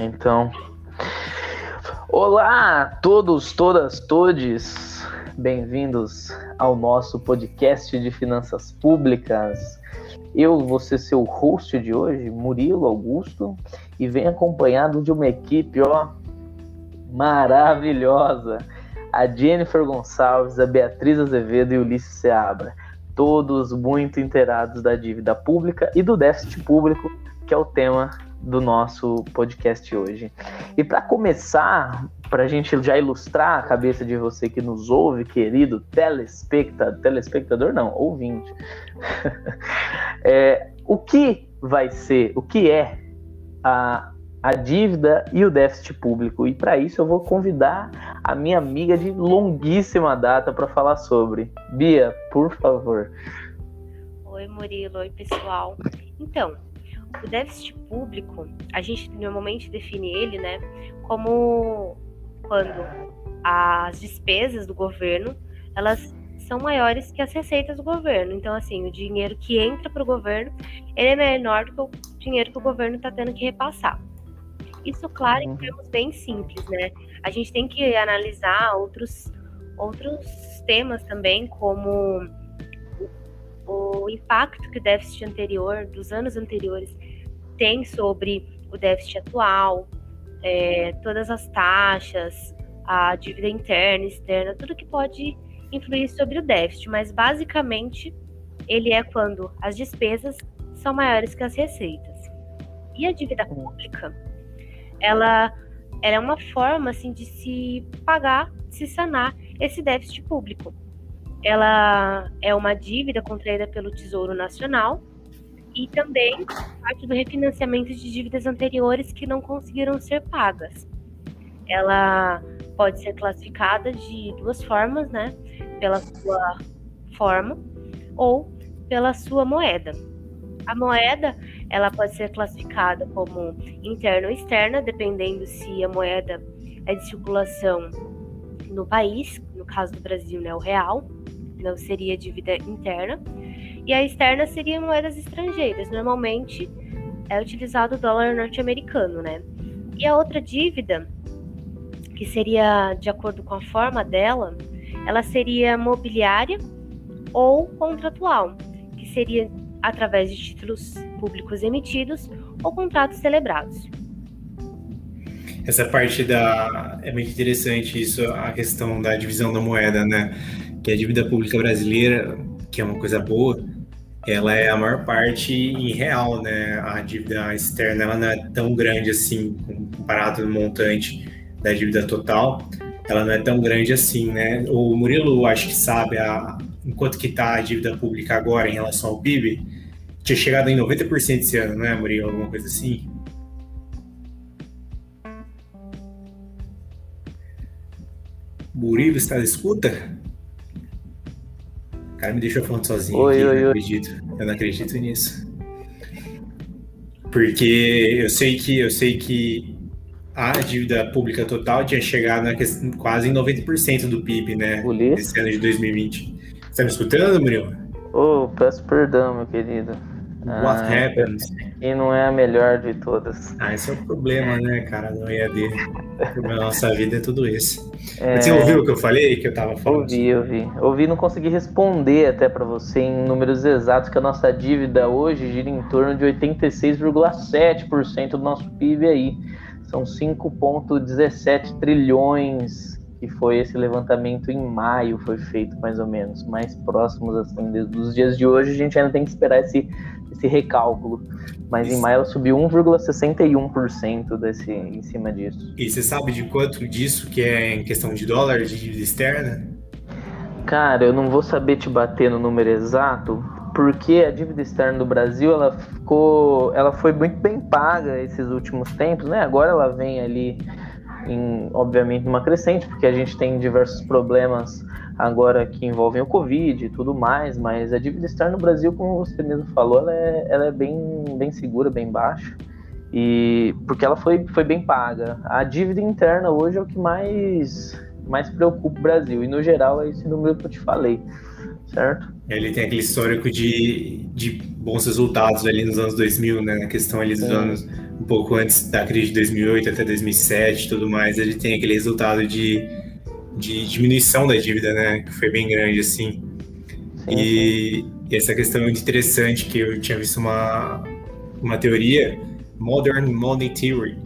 Então, olá a todos, todas, todes, bem-vindos ao nosso podcast de finanças públicas. Eu vou ser seu host de hoje, Murilo Augusto, e venho acompanhado de uma equipe, ó, maravilhosa. A Jennifer Gonçalves, a Beatriz Azevedo e Ulisses Seabra. Todos muito inteirados da dívida pública e do déficit público, que é o tema do nosso podcast hoje. E para começar, para a gente já ilustrar a cabeça de você que nos ouve, querido telespectador, telespectador não, ouvinte, é, o que vai ser, o que é a, a dívida e o déficit público? E para isso eu vou convidar a minha amiga de longuíssima data para falar sobre. Bia, por favor. Oi, Murilo. Oi, pessoal. Então, o déficit público, a gente normalmente define ele, né, como quando as despesas do governo, elas são maiores que as receitas do governo. Então, assim, o dinheiro que entra para o governo, ele é menor do que o dinheiro que o governo está tendo que repassar. Isso, claro, em uhum. termos bem simples, né? A gente tem que analisar outros, outros temas também, como o impacto que o déficit anterior, dos anos anteriores, tem sobre o déficit atual, é, todas as taxas, a dívida interna, externa, tudo que pode influir sobre o déficit, mas basicamente ele é quando as despesas são maiores que as receitas. E a dívida pública, ela, ela é uma forma assim de se pagar, de se sanar esse déficit público ela é uma dívida contraída pelo Tesouro Nacional e também parte do refinanciamento de dívidas anteriores que não conseguiram ser pagas. Ela pode ser classificada de duas formas, né? Pela sua forma ou pela sua moeda. A moeda, ela pode ser classificada como interna ou externa, dependendo se a moeda é de circulação no país, no caso do Brasil, né, o real, não seria dívida interna, e a externa seria moedas estrangeiras. Normalmente é utilizado o dólar norte-americano, né? E a outra dívida, que seria de acordo com a forma dela, ela seria mobiliária ou contratual, que seria através de títulos públicos emitidos ou contratos celebrados. Essa parte da é muito interessante isso, a questão da divisão da moeda, né? Que a dívida pública brasileira, que é uma coisa boa, ela é a maior parte em real, né? A dívida externa ela não é tão grande assim, comparado no montante da dívida total, ela não é tão grande assim, né? O Murilo acho que sabe a, enquanto que está a dívida pública agora em relação ao PIB, tinha chegado em 90% esse ano, né, Murilo? Alguma coisa assim? Murilo está na escuta? O cara me deixou falando sozinho. Oi, aqui, oi, eu não acredito. Eu não acredito nisso. Porque eu sei que eu sei que a dívida pública total tinha chegado questão, quase em 90% do PIB, né? Nesse ano de 2020. Você tá me escutando, Murilo? Oh, peço perdão, meu querido. What Ah, happened? E não é a melhor de todas. Ah, esse é o problema, né, cara, do EAD. Da nossa vida é tudo esse. É, Você ouviu o que eu falei, que eu tava falando? Ouvi, ouvi. Ouvi não consegui responder até para você em números exatos que a nossa dívida hoje gira em torno de 86,7% do nosso PIB aí. São 5,17 trilhões que foi esse levantamento em maio, foi feito mais ou menos, mais próximos assim dos dias de hoje. A gente ainda tem que esperar esse, esse recálculo, mas em Isso. maio ela subiu 1,61% desse em cima disso. E você sabe de quanto disso que é em questão de dólar, de dívida externa? Cara, eu não vou saber te bater no número exato, porque a dívida externa do Brasil, ela ficou, ela foi muito bem paga esses últimos tempos, né? Agora ela vem ali em, obviamente, numa crescente, porque a gente tem diversos problemas agora que envolvem o Covid e tudo mais, mas a dívida externa no Brasil, como você mesmo falou, ela é, ela é bem, bem segura, bem baixa, e porque ela foi, foi bem paga. A dívida interna hoje é o que mais, mais preocupa o Brasil, e no geral é esse número que eu te falei, certo? Ele tem aquele histórico de, de bons resultados ali nos anos 2000, né? Na questão ali dos Sim. anos um pouco antes da crise de 2008 até 2007 e tudo mais, ele tem aquele resultado de, de diminuição da dívida, né? Que foi bem grande, assim. Sim, e, e, essa questão é muito interessante, que eu tinha visto uma, uma teoria, Modern Money Theory,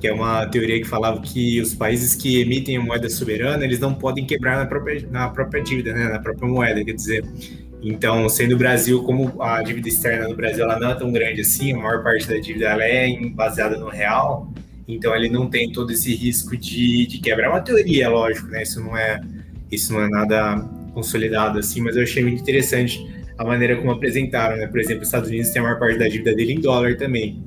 que é uma teoria que falava que os países que emitem a moeda soberana, eles não podem quebrar na própria, na própria dívida, né, na própria moeda, quer dizer, então, sendo o Brasil, como a dívida externa do Brasil ela não é tão grande assim, a maior parte da dívida ela é baseada no real, então ele não tem todo esse risco de, de quebrar. É uma teoria, lógico, né, isso não é, isso não é nada consolidado assim, mas eu achei muito interessante a maneira como apresentaram, né, por exemplo, os Estados Unidos tem a maior parte da dívida dele em dólar também,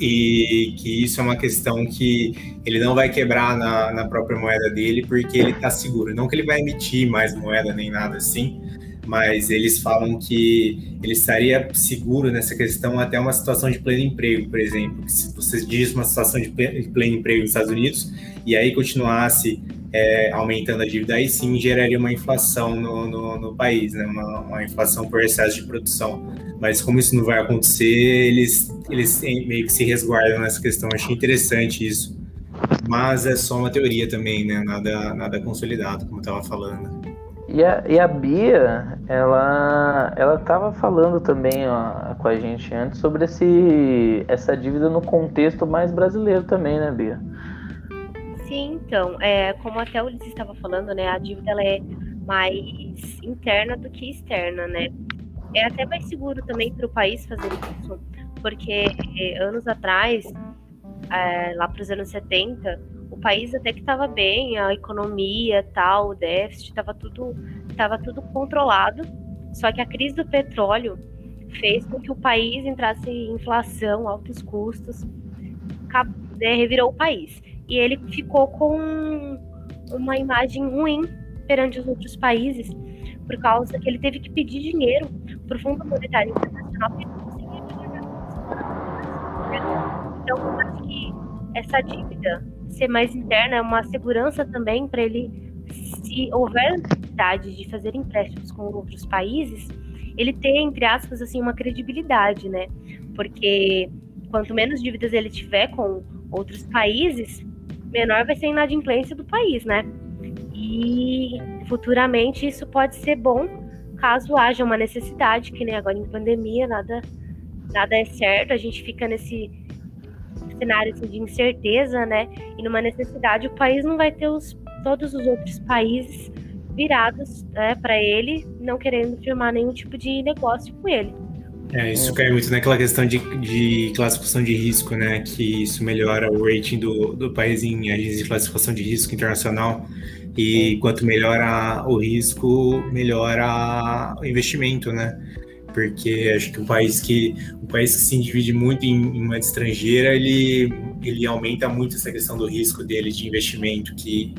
e que isso é uma questão que ele não vai quebrar na, na própria moeda dele porque ele está seguro. Não que ele vai emitir mais moeda nem nada assim, mas eles falam que ele estaria seguro nessa questão até uma situação de pleno emprego, por exemplo. Se você diz uma situação de pleno emprego nos Estados Unidos e aí continuasse é, aumentando a dívida, aí sim geraria uma inflação no, no, no país, né? Uma, uma, inflação por excesso de produção. Mas como isso não vai acontecer, eles, eles meio que se resguardam nessa questão. Achei interessante isso. Mas é só uma teoria também, né? Nada, nada consolidado, como eu estava falando. E a, e a Bia, ela ela estava falando também ó, com a gente antes sobre esse, essa dívida no contexto mais brasileiro também, né, Bia? Sim, então, é, como até o Ulisses estava falando, né, a dívida ela é mais interna do que externa, né? É até mais seguro também para o país fazer isso, porque é, anos atrás, é, lá para os anos 70, o país até que estava bem, a economia, tal, o déficit, estava tudo, tava tudo controlado. Só que a crise do petróleo fez com que o país entrasse em inflação, altos custos, né, revirou o país e ele ficou com uma imagem ruim perante os outros países, por causa que ele teve que pedir dinheiro para o Fundo Monetário Internacional para ele conseguir Então, eu acho que essa dívida ser mais interna é uma segurança também para ele, se houver necessidade de fazer empréstimos com outros países, ele ter, entre aspas, assim, uma credibilidade, né? Porque quanto menos dívidas ele tiver com outros países, menor vai ser a inadimplência do país, né? E futuramente isso pode ser bom caso haja uma necessidade, que nem agora em pandemia, nada, nada é certo, a gente fica nesse cenário assim, de incerteza, né? E numa necessidade, o país não vai ter os, todos os outros países virados né, para ele, não querendo firmar nenhum tipo de negócio com ele. É, isso cai muito naquela questão de, de classificação de risco, né? Que isso melhora o rating do, do país em agências de classificação de risco internacional. E quanto melhora o risco, melhora o investimento, né? Porque acho que o país que o país que se divide muito em, em moeda estrangeira, ele, ele aumenta muito essa questão do risco dele de investimento, que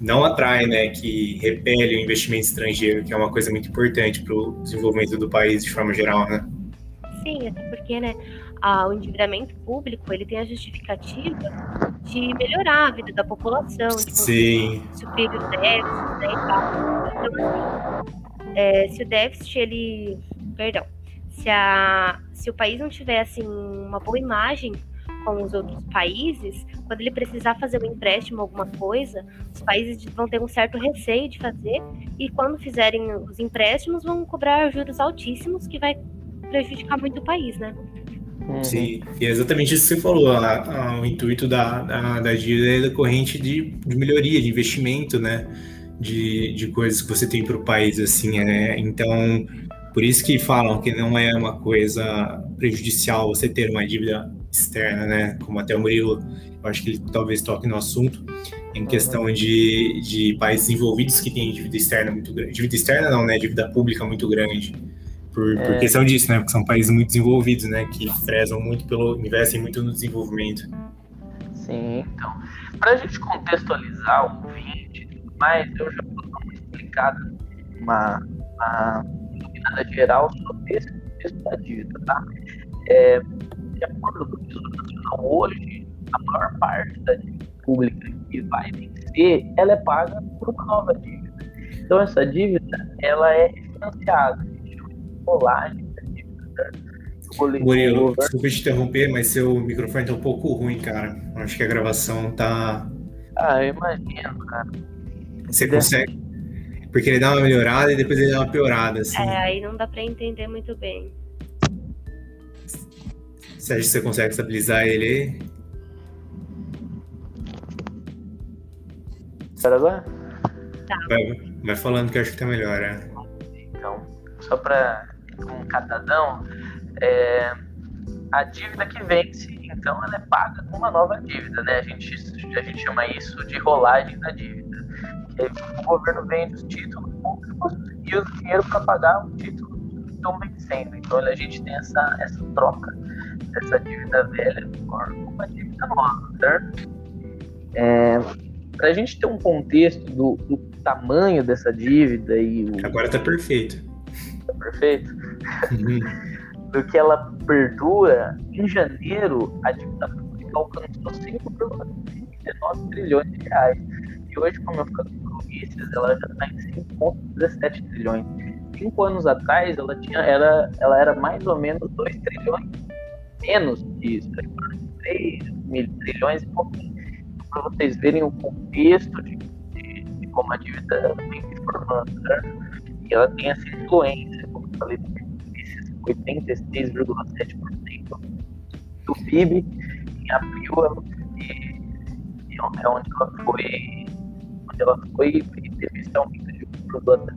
não atrai, né, que repele o investimento estrangeiro, que é uma coisa muito importante para o desenvolvimento do país de forma geral, né? Sim, até porque, né, o endividamento público ele tem a justificativa de melhorar a vida da população, de Sim. suprir os déficits, né, e tal. Então, assim, é, se o déficit, ele, perdão, se, a, se o país não tiver, assim, uma boa imagem com os outros países, quando ele precisar fazer um empréstimo, alguma coisa, os países vão ter um certo receio de fazer, e quando fizerem os empréstimos, vão cobrar juros altíssimos, que vai prejudicar muito o país, né? Uhum. Sim, e é exatamente isso que você falou. A, a, o intuito da, da, da dívida é decorrente de, de melhoria, de investimento, né? De, de coisas que você tem para o país, assim, né? Então, por isso que falam que não é uma coisa prejudicial você ter uma dívida externa, né? Como até o Murilo, eu acho que ele talvez toque no assunto, em questão de, de países envolvidos que têm dívida externa muito grande. Dívida externa não, né? Dívida pública muito grande por, é. por questão disso, né? Porque são países muito desenvolvidos, né? Que prezam muito pelo. investem muito no desenvolvimento. Sim, então. Para a gente contextualizar o ouvinte e tudo mais, eu já vou dar uma explicada, uma, uma iluminada geral sobre esse contexto da dívida, tá? É, de acordo com o Tesouro Nacional, hoje, a maior parte da dívida pública que vai vencer, ela é paga por uma nova dívida. Então, essa dívida, ela é refinanciada rolagem da dívida. Murilo, desculpa te interromper, mas seu microfone tá um pouco ruim, cara. Acho que a gravação tá. Ah, eu imagino, cara. Você consegue? Porque ele dá uma melhorada e depois ele dá uma piorada, assim. É, aí não dá pra entender muito bem. Você acha que você consegue estabilizar ele aí? Espera agora? Tá. Vai, vai falando que eu acho que tá melhor, é. Então, só para um catadão, é, a dívida que vence, então, ela é paga com uma nova dívida, né? A gente, a gente chama isso de rolagem da dívida. O governo vende os títulos públicos e usa dinheiro para pagar os títulos que estão vencendo. Então, a gente tem essa, essa troca dessa dívida velha por uma dívida nova, certo? É, para a gente ter um contexto do, do, tamanho dessa dívida e o... agora está perfeito tá perfeito uhum. do que ela perdura em janeiro a dívida pública alcançou 5,39 trilhões de reais e hoje como eu fico com ela já está em 5,17 trilhões cinco anos atrás ela tinha era ela era mais ou menos 2 trilhões menos que isso 3 mil trilhões e pouquinho para vocês verem o contexto de, de, de, como a dívida vem se formando. Né? E ela tem essa influência, como eu falei, esses 86,7% do PIB. Em abril, e, e é onde ela foi, ela foi e esse aumento de produto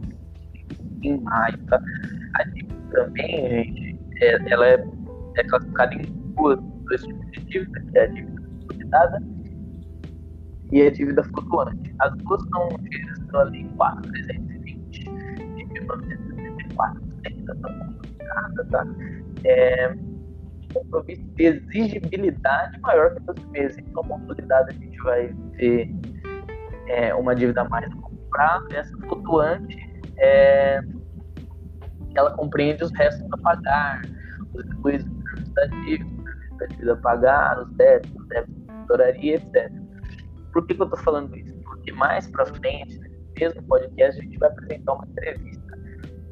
em maio. Tá? A dívida também, gente, é, ela é, é classificada em duas, dois tipos de dívida, que é a dívida consolidada e a dívida flutuante. As duas são geradas pela Lei 4.320 de 1974, da tá? É, compromisso de exigibilidade maior que 12 meses. Então, consolidada, a gente vai ver é, uma dívida mais a longo prazo, e essa flutuante é, ela compreende os restos a pagar, os depois da dívida, da dívida a pagar, os débitos, os débitos de etc. Por que, que eu estou falando isso? Porque mais para frente, nesse mesmo podcast, a gente vai apresentar uma entrevista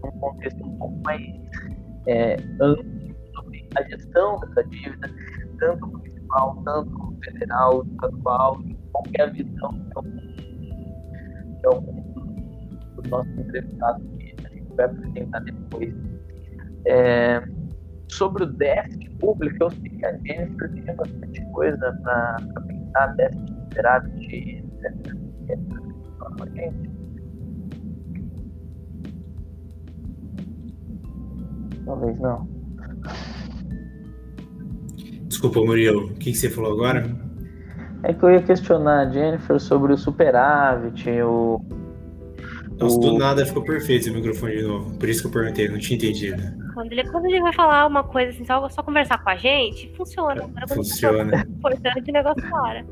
num contexto um pouco mais é, amplo sobre a gestão dessa dívida, tanto municipal, tanto federal, estadual, e qual é a visão de alguns dos nossos entrevistados que a gente vai apresentar depois. É, sobre o déficit público, eu sei que a Jennifer tem bastante coisa para pensar, déficit esperado de Talvez não. Desculpa, Murilo, o que você falou agora? É que eu ia questionar a Jennifer sobre o superávit, o. Nossa, o... do nada ficou perfeito o microfone de novo. Por isso que eu perguntei, não tinha entendido. Quando ele, quando ele vai falar uma coisa assim, só, só conversar com a gente, funciona. Funciona. Importante o negócio para.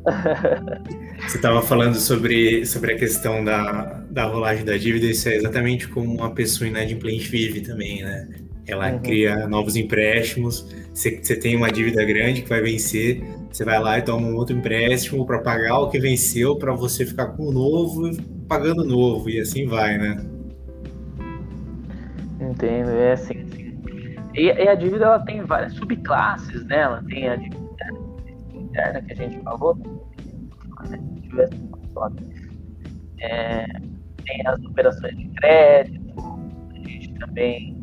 Você estava falando sobre, sobre a questão da, da rolagem da dívida, isso é exatamente como uma pessoa inadimplente vive também, né? Ela uhum. cria novos empréstimos, você, você tem uma dívida grande que vai vencer, você vai lá e toma um outro empréstimo para pagar o que venceu, para você ficar com o novo pagando novo, e assim vai, né? Entendo, é assim. E, e a dívida ela tem várias subclasses, né? Ela tem a dívida interna que a gente falou, tivesse é, tem as operações de crédito, a gente também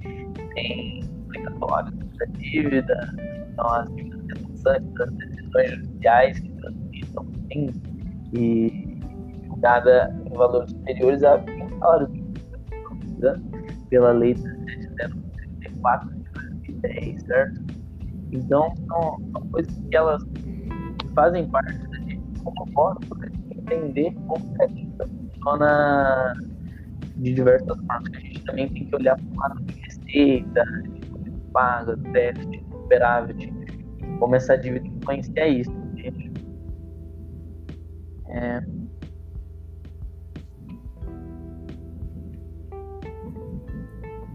tem implicatórios da dívida, então as dívidas resultantes das decisões judiciais que transitam e julgada em valores superiores a 20 salários pela lei 3734 de 2010, certo? Então, são, são coisas que elas fazem parte da gente como fórum, para entender como a gente funciona de diversas formas. A gente também tem que olhar para o lado de receita, de paga, déficit, superávit, como essa dívida influencia isso. Gente. É...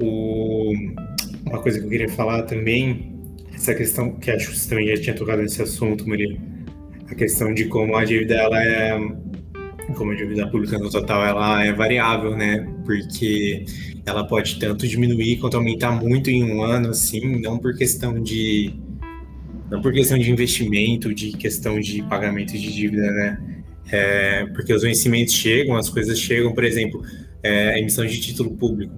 O... Uma coisa que eu queria falar também, essa questão que acho que você também já tinha tocado nesse assunto, Maria a questão de como a dívida ela é como a dívida pública no total ela é variável, né? porque ela pode tanto diminuir quanto aumentar muito em um ano, assim, não por questão de não por questão de investimento, de questão de pagamento de dívida, né? É, porque os vencimentos chegam, as coisas chegam, por exemplo, é, a emissão de título público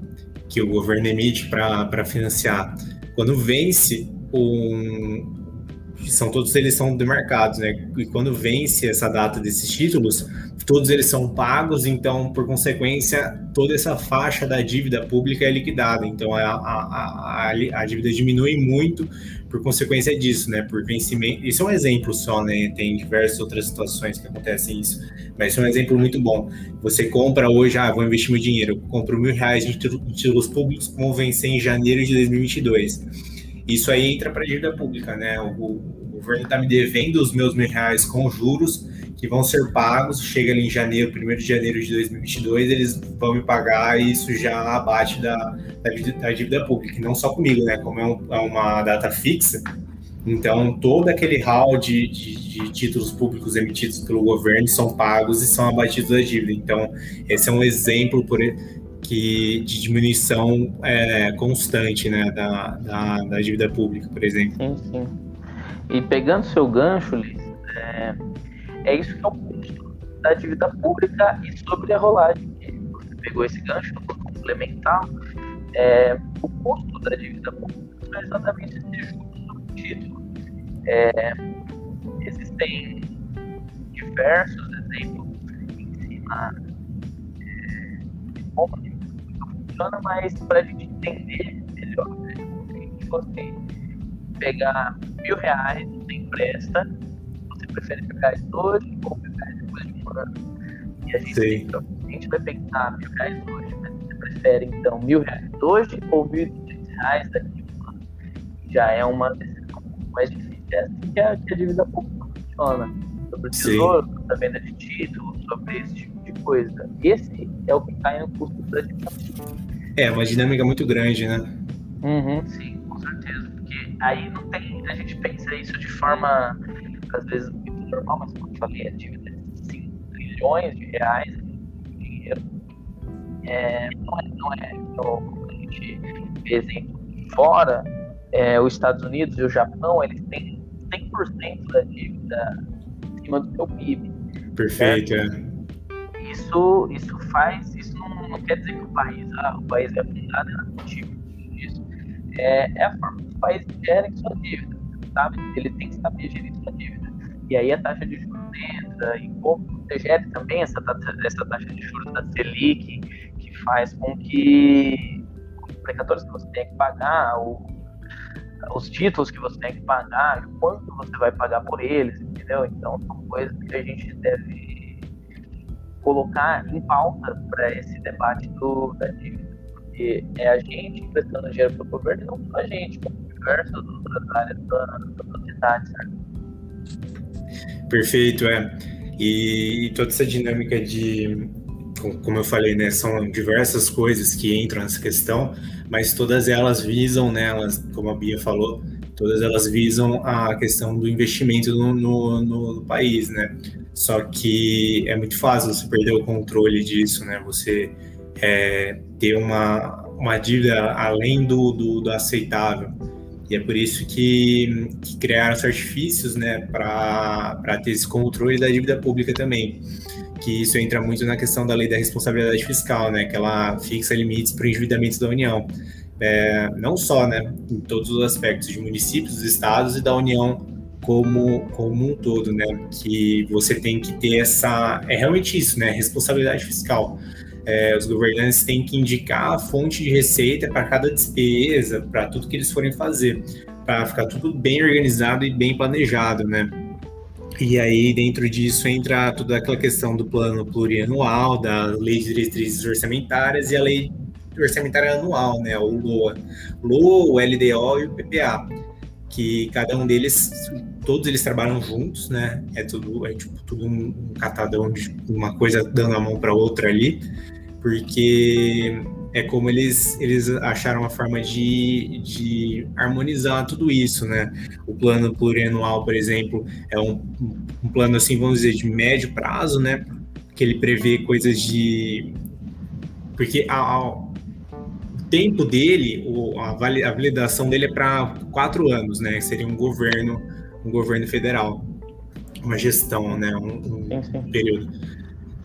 que o governo emite para financiar. Quando vence um, são todos eles são demarcados, né? E quando vence essa data desses títulos, todos eles são pagos, então, por consequência, toda essa faixa da dívida pública é liquidada. Então, a, a, a, a dívida diminui muito por consequência disso, né? Por vencimento. Isso é um exemplo só, né? Tem diversas outras situações que acontecem isso, mas isso é um exemplo muito bom. Você compra hoje, ah, vou investir meu dinheiro, compro mil reais de títulos públicos, vão vencer em janeiro de 2022 isso aí entra para dívida pública, né? O, o governo está me devendo os meus mil reais com juros que vão ser pagos, chega ali em janeiro, 1 de janeiro de 2022, eles vão me pagar e isso já abate da, da, da dívida pública, e não só comigo, né? Como é, um, é uma data fixa, então, todo aquele hall de, de, de, títulos públicos emitidos pelo governo são pagos e são abatidos da dívida. Então, esse é um exemplo por, que, de diminuição é, constante né, da, da, da, dívida pública, por exemplo. Sim, sim. E pegando seu gancho, Liz, é, é isso que é o custo da dívida pública e sobre a rolagem. Você pegou esse gancho, vou complementar. É, o custo da dívida pública é exatamente esse juros sobre título. É, existem diversos exemplos em cima é, de como funciona, mas para a gente entender melhor, né? se você pegar mil reais, você empresta, prefere pegar isso hoje ou pegar depois de um ano? E a gente, a gente vai pegar mil reais hoje, mas você prefere então mil reais hoje ou mil e reais daqui a um ano? Já é uma decisão mais difícil. É assim que a, que a dívida pública funciona. Sobre o tesouro, sobre a venda de títulos, sobre esse tipo de coisa. Esse é o que cai no custo da dívida. É, uma dinâmica muito grande, né? Uhum, sim, com certeza. Porque aí não tem. A gente pensa isso de forma, às vezes, normal, mas como eu falei, a dívida de 5 trilhões de reais de dinheiro. É, não é, não é como a gente vê exemplo fora, é, os Estados Unidos e o Japão, eles têm 100% da dívida em cima do seu PIB. Perfeito, é. Isso, isso faz, isso não quer dizer que o país, ah, o país é afundado, é nativo disso. É, é a forma que o país gera sua dívida, sabe? Ele tem que saber gerir sua dívida. E aí a taxa de juros entra, e como gera também essa essa taxa de juros da Selic, que faz com que os precatórios que você tem que pagar, o, os títulos que você tem que pagar, quanto você vai pagar por eles, entendeu? Então são coisas que a gente deve colocar em pauta para esse debate do, da dívida. Porque é a gente emprestando dinheiro para o governo não só a gente, como diversas outras áreas da, da sociedade, certo? Perfeito, é. E, e toda essa dinâmica de, como eu falei, né, são diversas coisas que entram nessa questão, mas todas elas visam, né, elas, como a Bia falou, todas elas visam a questão do investimento no, no, no, país, né? Só que é muito fácil você perder o controle disso, né? Você é, ter uma, uma dívida além do, do, do, aceitável. E é por isso que, que criaram os artifícios, né, para ter esse controle da dívida pública também. Que isso entra muito na questão da lei da responsabilidade fiscal, né, que ela fixa limites para o endividamento da União é, não só né, em todos os aspectos de municípios, estados e da União como, como um todo, né? Que você tem que ter essa. É realmente isso, né? Responsabilidade fiscal. É, os governantes têm que indicar a fonte de receita para cada despesa, para tudo que eles forem fazer, para ficar tudo bem organizado e bem planejado, né? E aí, dentro disso, entra toda aquela questão do plano plurianual, da lei de diretrizes orçamentárias e a lei orçamentária anual, né? O LOA. LOA, o LDO e o PPA. Que cada um deles, todos eles trabalham juntos, né? É tudo, é tipo, tudo um, um catadão de uma coisa dando a mão para outra ali, porque é como eles, eles acharam uma forma de, de harmonizar tudo isso, né? O plano plurianual, por exemplo, é um, um plano, assim, vamos dizer, de médio prazo, né? Que ele prevê coisas de porque a, a, o tempo dele, o, a, validação dele é para quatro anos, né? Seria um governo, um governo federal, uma gestão, né? Um, um período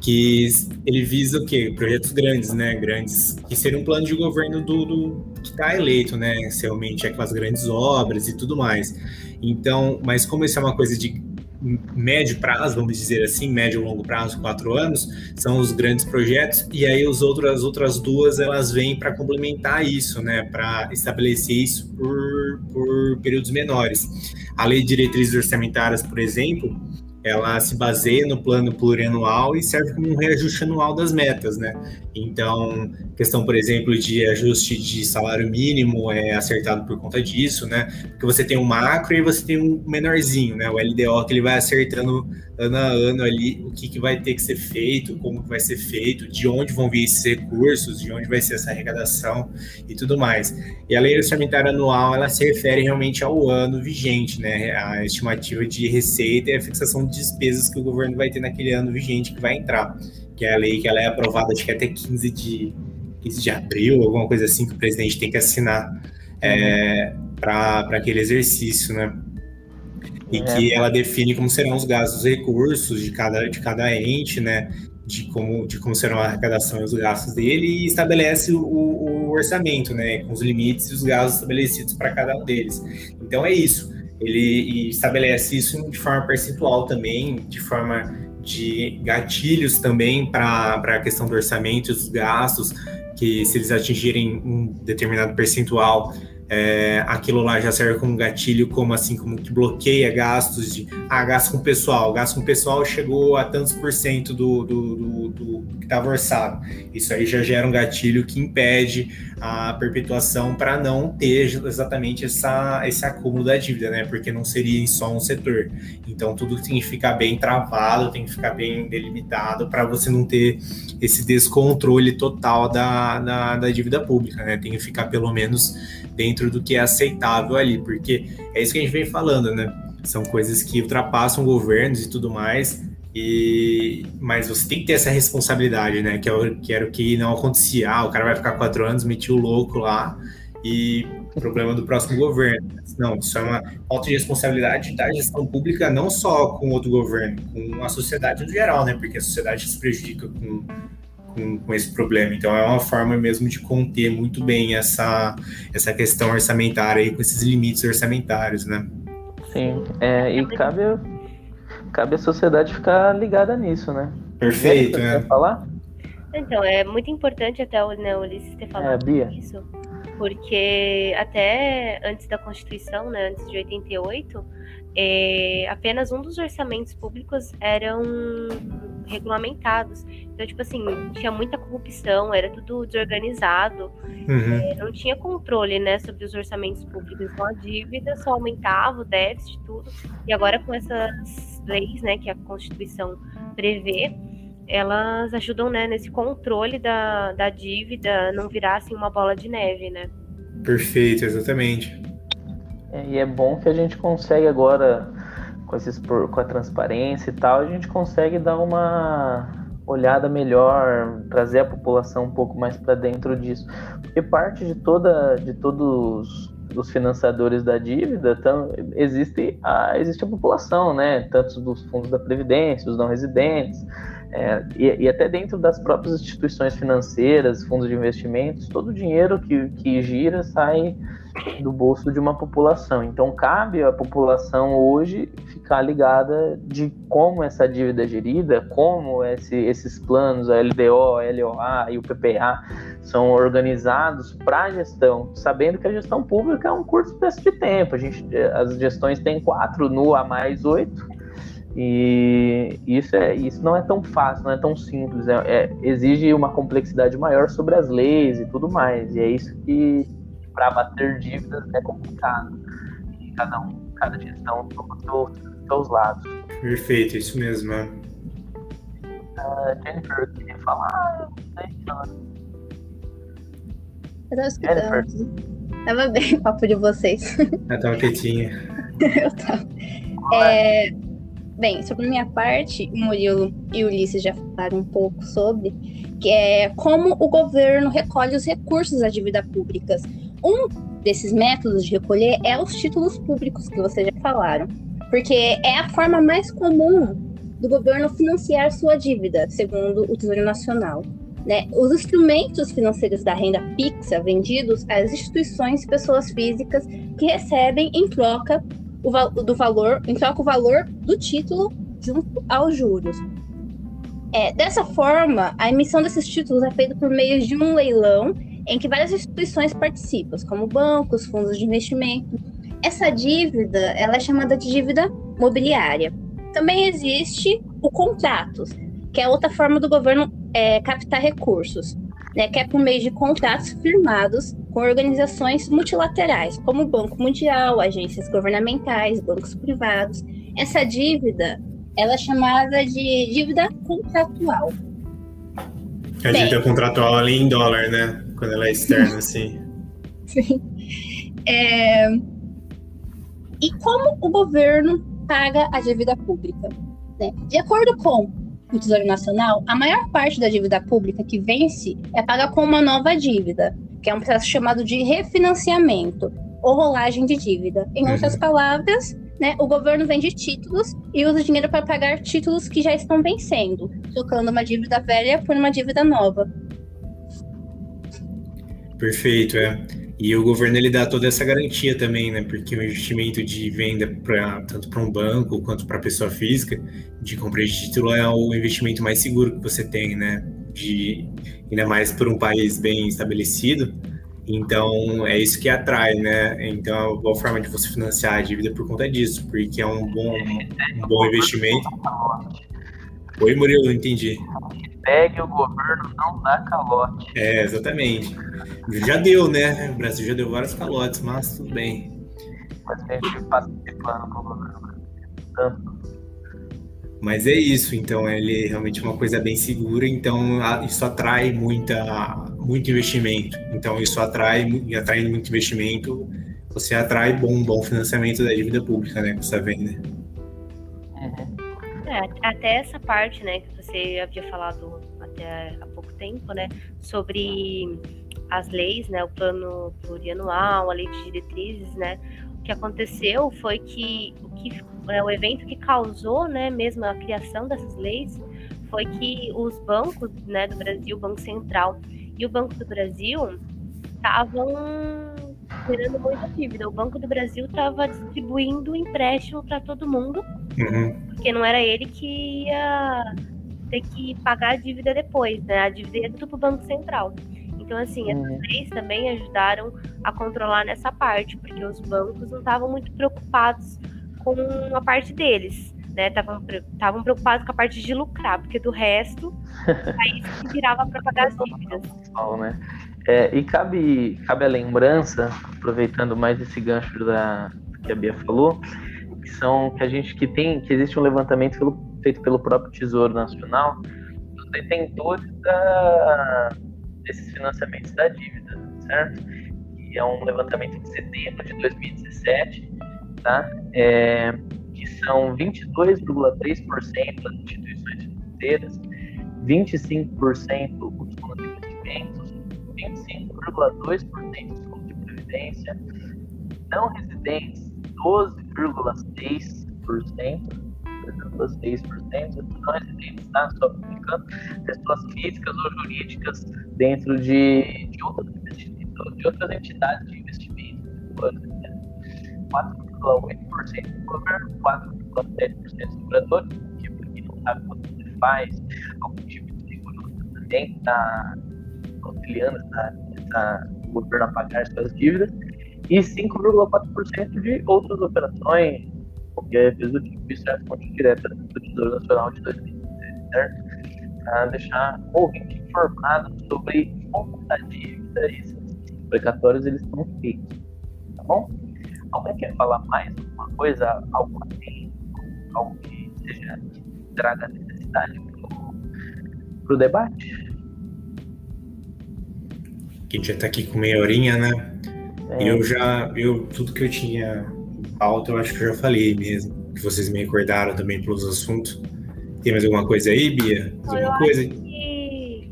que ele visa o quê? Projetos grandes, né? Grandes, que seria um plano de governo do, do que está eleito, né? Realmente aquelas grandes obras e tudo mais. Então, mas como isso é uma coisa de médio prazo, vamos dizer assim, médio longo prazo, quatro anos, são os grandes projetos, e aí os outros, as outras duas elas vêm para complementar isso, né, para estabelecer isso por, por períodos menores. A lei de diretrizes orçamentárias, por exemplo, ela se baseia no plano plurianual e serve como um reajuste anual das metas, né? Então, questão, por exemplo, de ajuste de salário mínimo é acertado por conta disso, né? Porque você tem um macro e você tem um menorzinho, né? O LDO que ele vai acertando ano a ano ali o que, que vai ter que ser feito, como que vai ser feito, de onde vão vir esses recursos, de onde vai ser essa arrecadação e tudo mais. E a lei orçamentária anual, ela se refere realmente ao ano vigente, né? A estimativa de receita e a fixação de despesas que o governo vai ter naquele ano vigente que vai entrar que é a lei que ela é aprovada, acho que até 15 de, 15 de abril, alguma coisa assim, que o presidente tem que assinar é, para aquele exercício, né? E é. que ela define como serão os gastos e recursos de cada, de cada ente, né? De como, de como serão a arrecadação e os gastos dele e estabelece o, o orçamento, né? Com os limites e os gastos estabelecidos para cada um deles. Então é isso. Ele estabelece isso de forma percentual também, de forma de gatilhos também para a questão do orçamento dos gastos, que se eles atingirem um determinado percentual, é, aquilo lá já serve como gatilho, como assim, como que bloqueia gastos de ah, gasto com pessoal, gasto com pessoal chegou a tantos por cento do, do, do, do que estava orçado. Isso aí já gera um gatilho que impede a perpetuação para não ter exatamente essa, esse acúmulo da dívida, né? Porque não seria só um setor. Então tudo tem que ficar bem travado, tem que ficar bem delimitado para você não ter esse descontrole total da, da, da dívida pública, né? Tem que ficar pelo menos dentro do que é aceitável ali, porque é isso que a gente vem falando, né? São coisas que ultrapassam governos e tudo mais, e mas você tem que ter essa responsabilidade, né? Que, é o, que era o que não acontecia. Ah, o cara vai ficar quatro anos, metiu o louco lá e problema do próximo governo. Não, isso é uma falta de responsabilidade da gestão pública, não só com outro governo, com a sociedade no geral, né? Porque a sociedade se prejudica com com, com, esse problema. Então é uma forma mesmo de conter muito bem essa, essa questão orçamentária aí, com esses limites orçamentários, né? Sim, é, e cabe, cabe a sociedade ficar ligada nisso, né? Perfeito, né? Quer falar? Então, é muito importante até o né, Ulisses ter falado é, isso, porque até antes da Constituição, né, antes de 88, é, apenas um dos orçamentos públicos eram regulamentados. Então, tipo assim, tinha muita corrupção, era tudo desorganizado, uhum. é, não tinha controle, né, sobre os orçamentos públicos. Então, a dívida só aumentava, o déficit, tudo. E agora, com essas leis, né, que a Constituição prevê, elas ajudam, né, nesse controle da, da dívida, não virar, assim, uma bola de neve, né? Perfeito, exatamente. É, e é bom que a gente consegue agora com, esses, com a transparência e tal, a gente consegue dar uma olhada melhor, trazer a população um pouco mais para dentro disso. Porque parte de toda de todos os financiadores da dívida, existe, a, existe a população, né? Tanto dos fundos da Previdência, os não residentes, é, e, e, até dentro das próprias instituições financeiras, fundos de investimentos, todo o dinheiro que, que gira sai do bolso de uma população. Então cabe à população hoje ficar ligada de como essa dívida é gerida, como esse, esses planos, a LDO, a LOA e o PPA são organizados para a gestão, sabendo que a gestão pública é um curto espaço de tempo. A gente, as gestões têm quatro no a mais oito. E isso, é, isso não é tão fácil, não é tão simples. É, é, exige uma complexidade maior sobre as leis e tudo mais. E é isso que para bater dívidas é complicado. E cada um, cada gestão toma os seus lados. Perfeito, isso mesmo. Uh, Jennifer, eu queria falar. Eu tô escutando. Jennifer. Tava bem o papo de vocês. Eu tava quietinha. eu tava. É, bem, sobre minha parte, Murilo e Ulisses já falaram um pouco sobre. que é como o governo recolhe os recursos da dívida pública. Um desses métodos de recolher é os títulos públicos que vocês já falaram, porque é a forma mais comum do governo financiar sua dívida, segundo o Tesouro Nacional. Né? Os instrumentos financeiros da renda fixa vendidos às instituições e pessoas físicas que recebem em troca o, do valor, em troca o valor do título junto aos juros. É, dessa forma, a emissão desses títulos é feita por meio de um leilão em que várias instituições participam, como bancos, fundos de investimento. Essa dívida ela é chamada de dívida mobiliária. Também existe o contratos, que é outra forma do governo é, captar recursos, né, que é por meio de contratos firmados com organizações multilaterais, como o Banco Mundial, agências governamentais, bancos privados. Essa dívida ela é chamada de dívida contratual. A Bem, dívida contratual ali em dólar, né? Quando ela é externa, assim. Sim. É... E como o governo paga a dívida pública? Né? De acordo com o Tesouro Nacional, a maior parte da dívida pública que vence é paga com uma nova dívida, que é um processo chamado de refinanciamento ou rolagem de dívida. Em outras uhum. palavras, né, o governo vende títulos e usa dinheiro para pagar títulos que já estão vencendo, trocando uma dívida velha por uma dívida nova. Perfeito, é. E o governo ele dá toda essa garantia também, né? Porque o investimento de venda pra, tanto para um banco quanto para pessoa física de compra de título é o investimento mais seguro que você tem, né? De ainda mais por um país bem estabelecido então, é isso que atrai, né? Então, é uma boa forma de você financiar a dívida por conta disso, porque é um bom, um bom investimento. Oi, Murilo, não entendi. Pegue o governo, não dá calote. É, exatamente. Já deu, né? O Brasil já deu vários calotes, mas tudo bem. Mas com o governo. Tanto mas é isso, então ele é realmente uma coisa bem segura, então isso atrai muita, muito investimento. Então isso atrai, e atraindo muito investimento, você atrai bom, bom financiamento da dívida pública, né, com essa venda. Uhum. É, até essa parte, né, que você havia falado até há pouco tempo, né, sobre as leis, né, o plano plurianual, a lei de diretrizes, né, o que aconteceu foi que que né, o evento que causou, né, mesmo a criação dessas leis, foi que os bancos, né, do Brasil, o Banco Central e o Banco do Brasil estavam gerando muita dívida. O Banco do Brasil estava distribuindo empréstimo para todo mundo, uhum. porque não era ele que ia ter que pagar a dívida depois, né? A dívida ia tudo para o Banco Central. Então, assim, essas uhum. leis também ajudaram a controlar nessa parte, porque os bancos não estavam muito preocupados com a parte deles. Estavam né, preocupados com a parte de lucrar, porque do resto, aí se virava para pagar as dívidas. Né? É, e cabe, cabe a lembrança, aproveitando mais esse gancho da, que a Bia falou, que são que a gente que tem, que existe um levantamento pelo, feito pelo próprio Tesouro Nacional dos detentores da, desses financiamentos da dívida, certo? E é um levantamento de setembro de 2017 tá? É, que são 22,3% das instituições financeiras, 25% os fundos de investimentos, 25,2% os fundos de previdência, não residentes 12,6%, 6%, não residentes, tá? Só ficando pessoas físicas ou jurídicas dentro de, de, outras, de outras entidades de investimento, 4 4,8% do governo, 4,7% dos moradores, tipo, que não sabe quando você faz, algum tipo de segurança também está auxiliando essa, essa, o governo a pagar suas dívidas, e 5,4% de outras operações, porque é do tipo, isso é fonte direta do Tesouro Nacional de 2016, certo? Para deixar o ouvinte informado sobre como a dívida e esses precatórios eles estão feitos, tá bom? Alguém quer falar mais alguma coisa, algo assim, algo que seja que traga necessidade para o debate? Que a gente já está aqui com meia horinha, né? É. Eu já, eu, tudo que eu tinha pauta, eu acho que eu já falei mesmo. Que vocês me recordaram também pelos assuntos. Tem mais alguma coisa aí, Bia? Mais alguma coisa? Que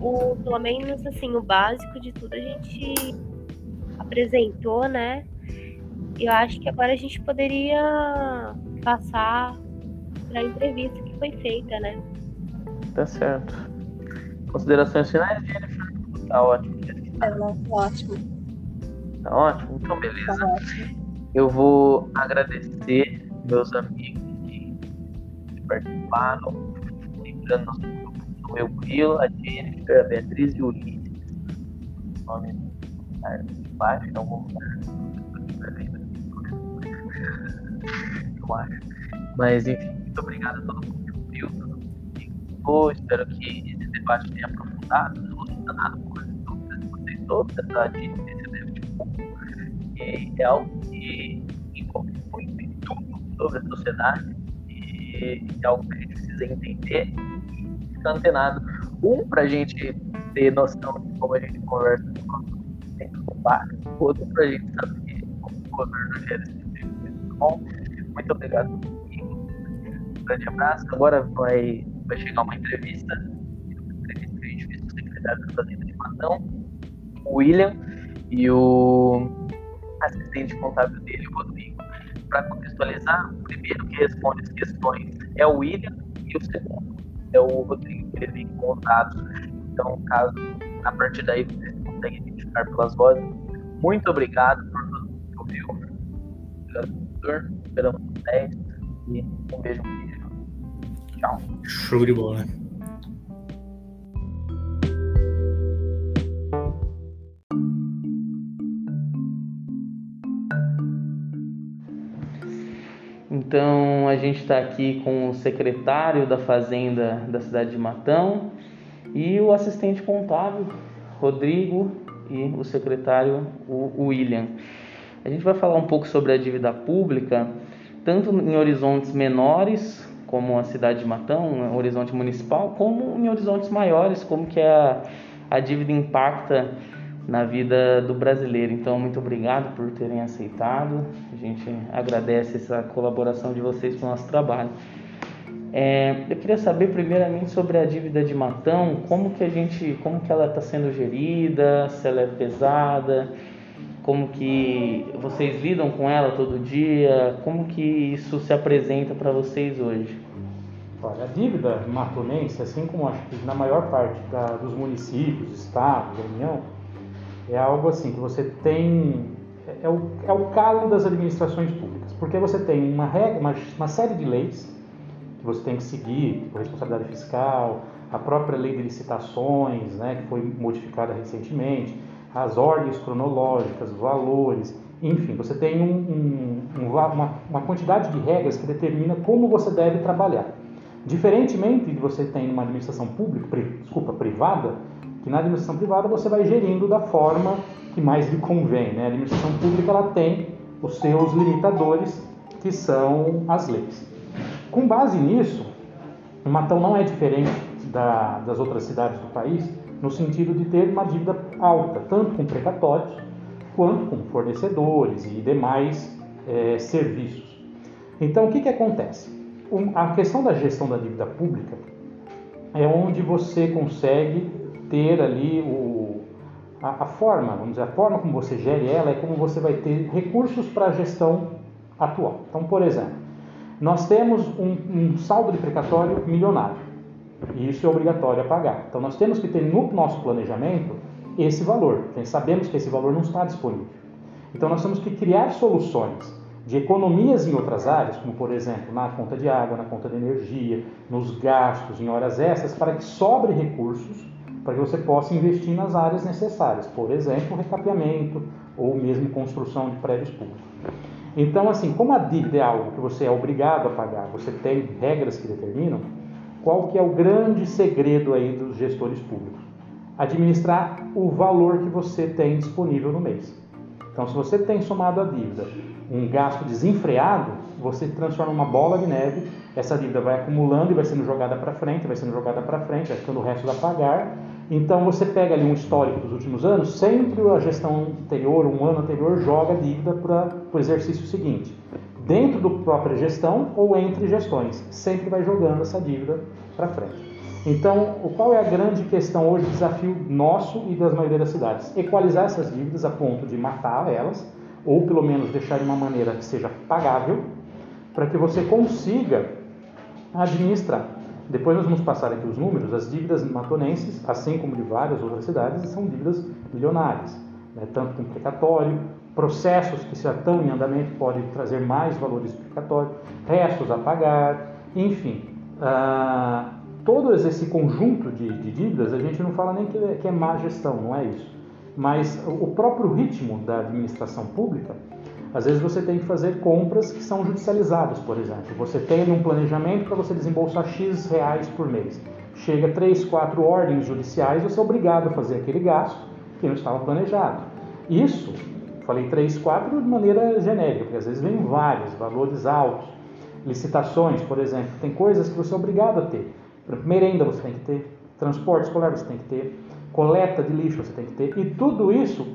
o, pelo menos assim, o básico de tudo a gente apresentou, né? Eu acho que agora a gente poderia passar para a entrevista que foi feita, né? Tá certo. Considerações finais, Jennifer? Tá ótimo. Tá ótimo. Tá ótimo? Então, beleza. Tá ótimo. Eu vou agradecer meus amigos que participaram, lembrando nosso grupo o Euclio, a Jennifer, a Beatriz e o Ulisses. Nome baixo em algum lugar. Eu acho. Mas enfim, muito obrigado a todo mundo que ouviu, que gostou. Espero que esse debate tenha aprofundado, solucionado coisas, dúvidas de vocês todas, essa desse tipo e é algo que envolve muito tudo sobre a sociedade e é algo que a gente precisa entender e ficar antenado. Um, para a gente ter noção de como a gente conversa dentro do bar, outro, para a gente saber como o governo gera esse de. Bom, muito obrigado. Um grande abraço. Agora vai, vai chegar uma entrevista, uma entrevista que a gente fez com o secretário da Fazenda de Matão, o William, e o assistente contábil dele, o Rodrigo. Para contextualizar, o primeiro que responde as questões é o William e o segundo é o Rodrigo, que ele vem com. Então, caso a partir daí vocês conseguem identificar pelas vozes, muito obrigado por mundo que ouviu. Doutor. Esperamos 10 e um beijo, um beijo. Tchau. Show de bola. Então a gente está aqui com o secretário da Fazenda da cidade de Matão e o assistente contábil Rodrigo e o secretário o William. A gente vai falar um pouco sobre a dívida pública, tanto em horizontes menores, como a cidade de Matão, um horizonte municipal, como em horizontes maiores, como que a, a dívida impacta na vida do brasileiro. Então, muito obrigado por terem aceitado. A gente agradece essa colaboração de vocês com o nosso trabalho. É, eu queria saber primeiramente sobre a dívida de Matão, como que a gente, como que ela está sendo gerida, se ela é pesada, como que vocês lidam com ela todo dia, como que isso se apresenta para vocês hoje? Olha, a dívida matonense, assim como acho que na maior parte da, dos municípios, estados, da União, é algo assim que você tem é o, é o calo das administrações públicas, porque você tem uma regra, uma, uma série de leis que você tem que seguir, tipo responsabilidade fiscal, a própria lei de licitações, né, que foi modificada recentemente, as ordens cronológicas, valores, enfim, você tem um, um, uma, uma quantidade de regras que determina como você deve trabalhar. Diferentemente de você ter uma administração pública, pri, desculpa, privada, que na administração privada você vai gerindo da forma que mais lhe convém. Né? A administração pública ela tem os seus limitadores, que são as leis. Com base nisso, Matão não é diferente da, das outras cidades do país, no sentido de ter uma dívida alta, tanto com precatórios quanto com fornecedores e demais é, serviços. Então, o que, que acontece? Um, a questão da gestão da dívida pública é onde você consegue ter ali o, a, a, forma, vamos dizer, a forma como você gere ela é como você vai ter recursos para a gestão atual. Então, por exemplo, nós temos um, um saldo de precatório milionário e isso é obrigatório a pagar. Então, nós temos que ter no nosso planejamento esse valor. Sabemos que esse valor não está disponível. Então, nós temos que criar soluções de economias em outras áreas, como por exemplo na conta de água, na conta de energia, nos gastos, em horas extras, para que sobre recursos para que você possa investir nas áreas necessárias, por exemplo, recapeamento ou mesmo construção de prédios públicos. Então, assim, como a dívida é algo que você é obrigado a pagar, você tem regras que determinam, qual que é o grande segredo aí dos gestores públicos? Administrar o valor que você tem disponível no mês. Então, se você tem somado a dívida um gasto desenfreado, você transforma uma bola de neve, essa dívida vai acumulando e vai sendo jogada para frente, vai sendo jogada para frente, vai ficando o resto a pagar, então você pega ali um histórico dos últimos anos, sempre a gestão anterior, um ano anterior, joga a dívida para o exercício seguinte. Dentro da própria gestão ou entre gestões, sempre vai jogando essa dívida para frente. Então, qual é a grande questão hoje, desafio nosso e das maioria das cidades? Equalizar essas dívidas a ponto de matar elas, ou pelo menos deixar de uma maneira que seja pagável, para que você consiga administrar. Depois nós vamos passar aqui os números. As dívidas matonenses, assim como de várias outras cidades, são dívidas milionárias, né? tanto com precatório, processos que já estão em andamento podem trazer mais valores precatórios, restos a pagar, enfim. Ah, todo esse conjunto de, de, dívidas, a gente não fala nem que é, que é má gestão, não é isso. Mas o próprio ritmo da administração pública, às vezes você tem que fazer compras que são judicializadas, por exemplo. Você tem um planejamento para você desembolsar X reais por mês. Chega três, quatro ordens judiciais, você é obrigado a fazer aquele gasto que não estava planejado. Isso, falei três, quatro de maneira genérica, porque às vezes vem vários, valores altos. Licitações, por exemplo, tem coisas que você é obrigado a ter. Merenda você tem que ter, transporte escolar você tem que ter, coleta de lixo você tem que ter, e tudo isso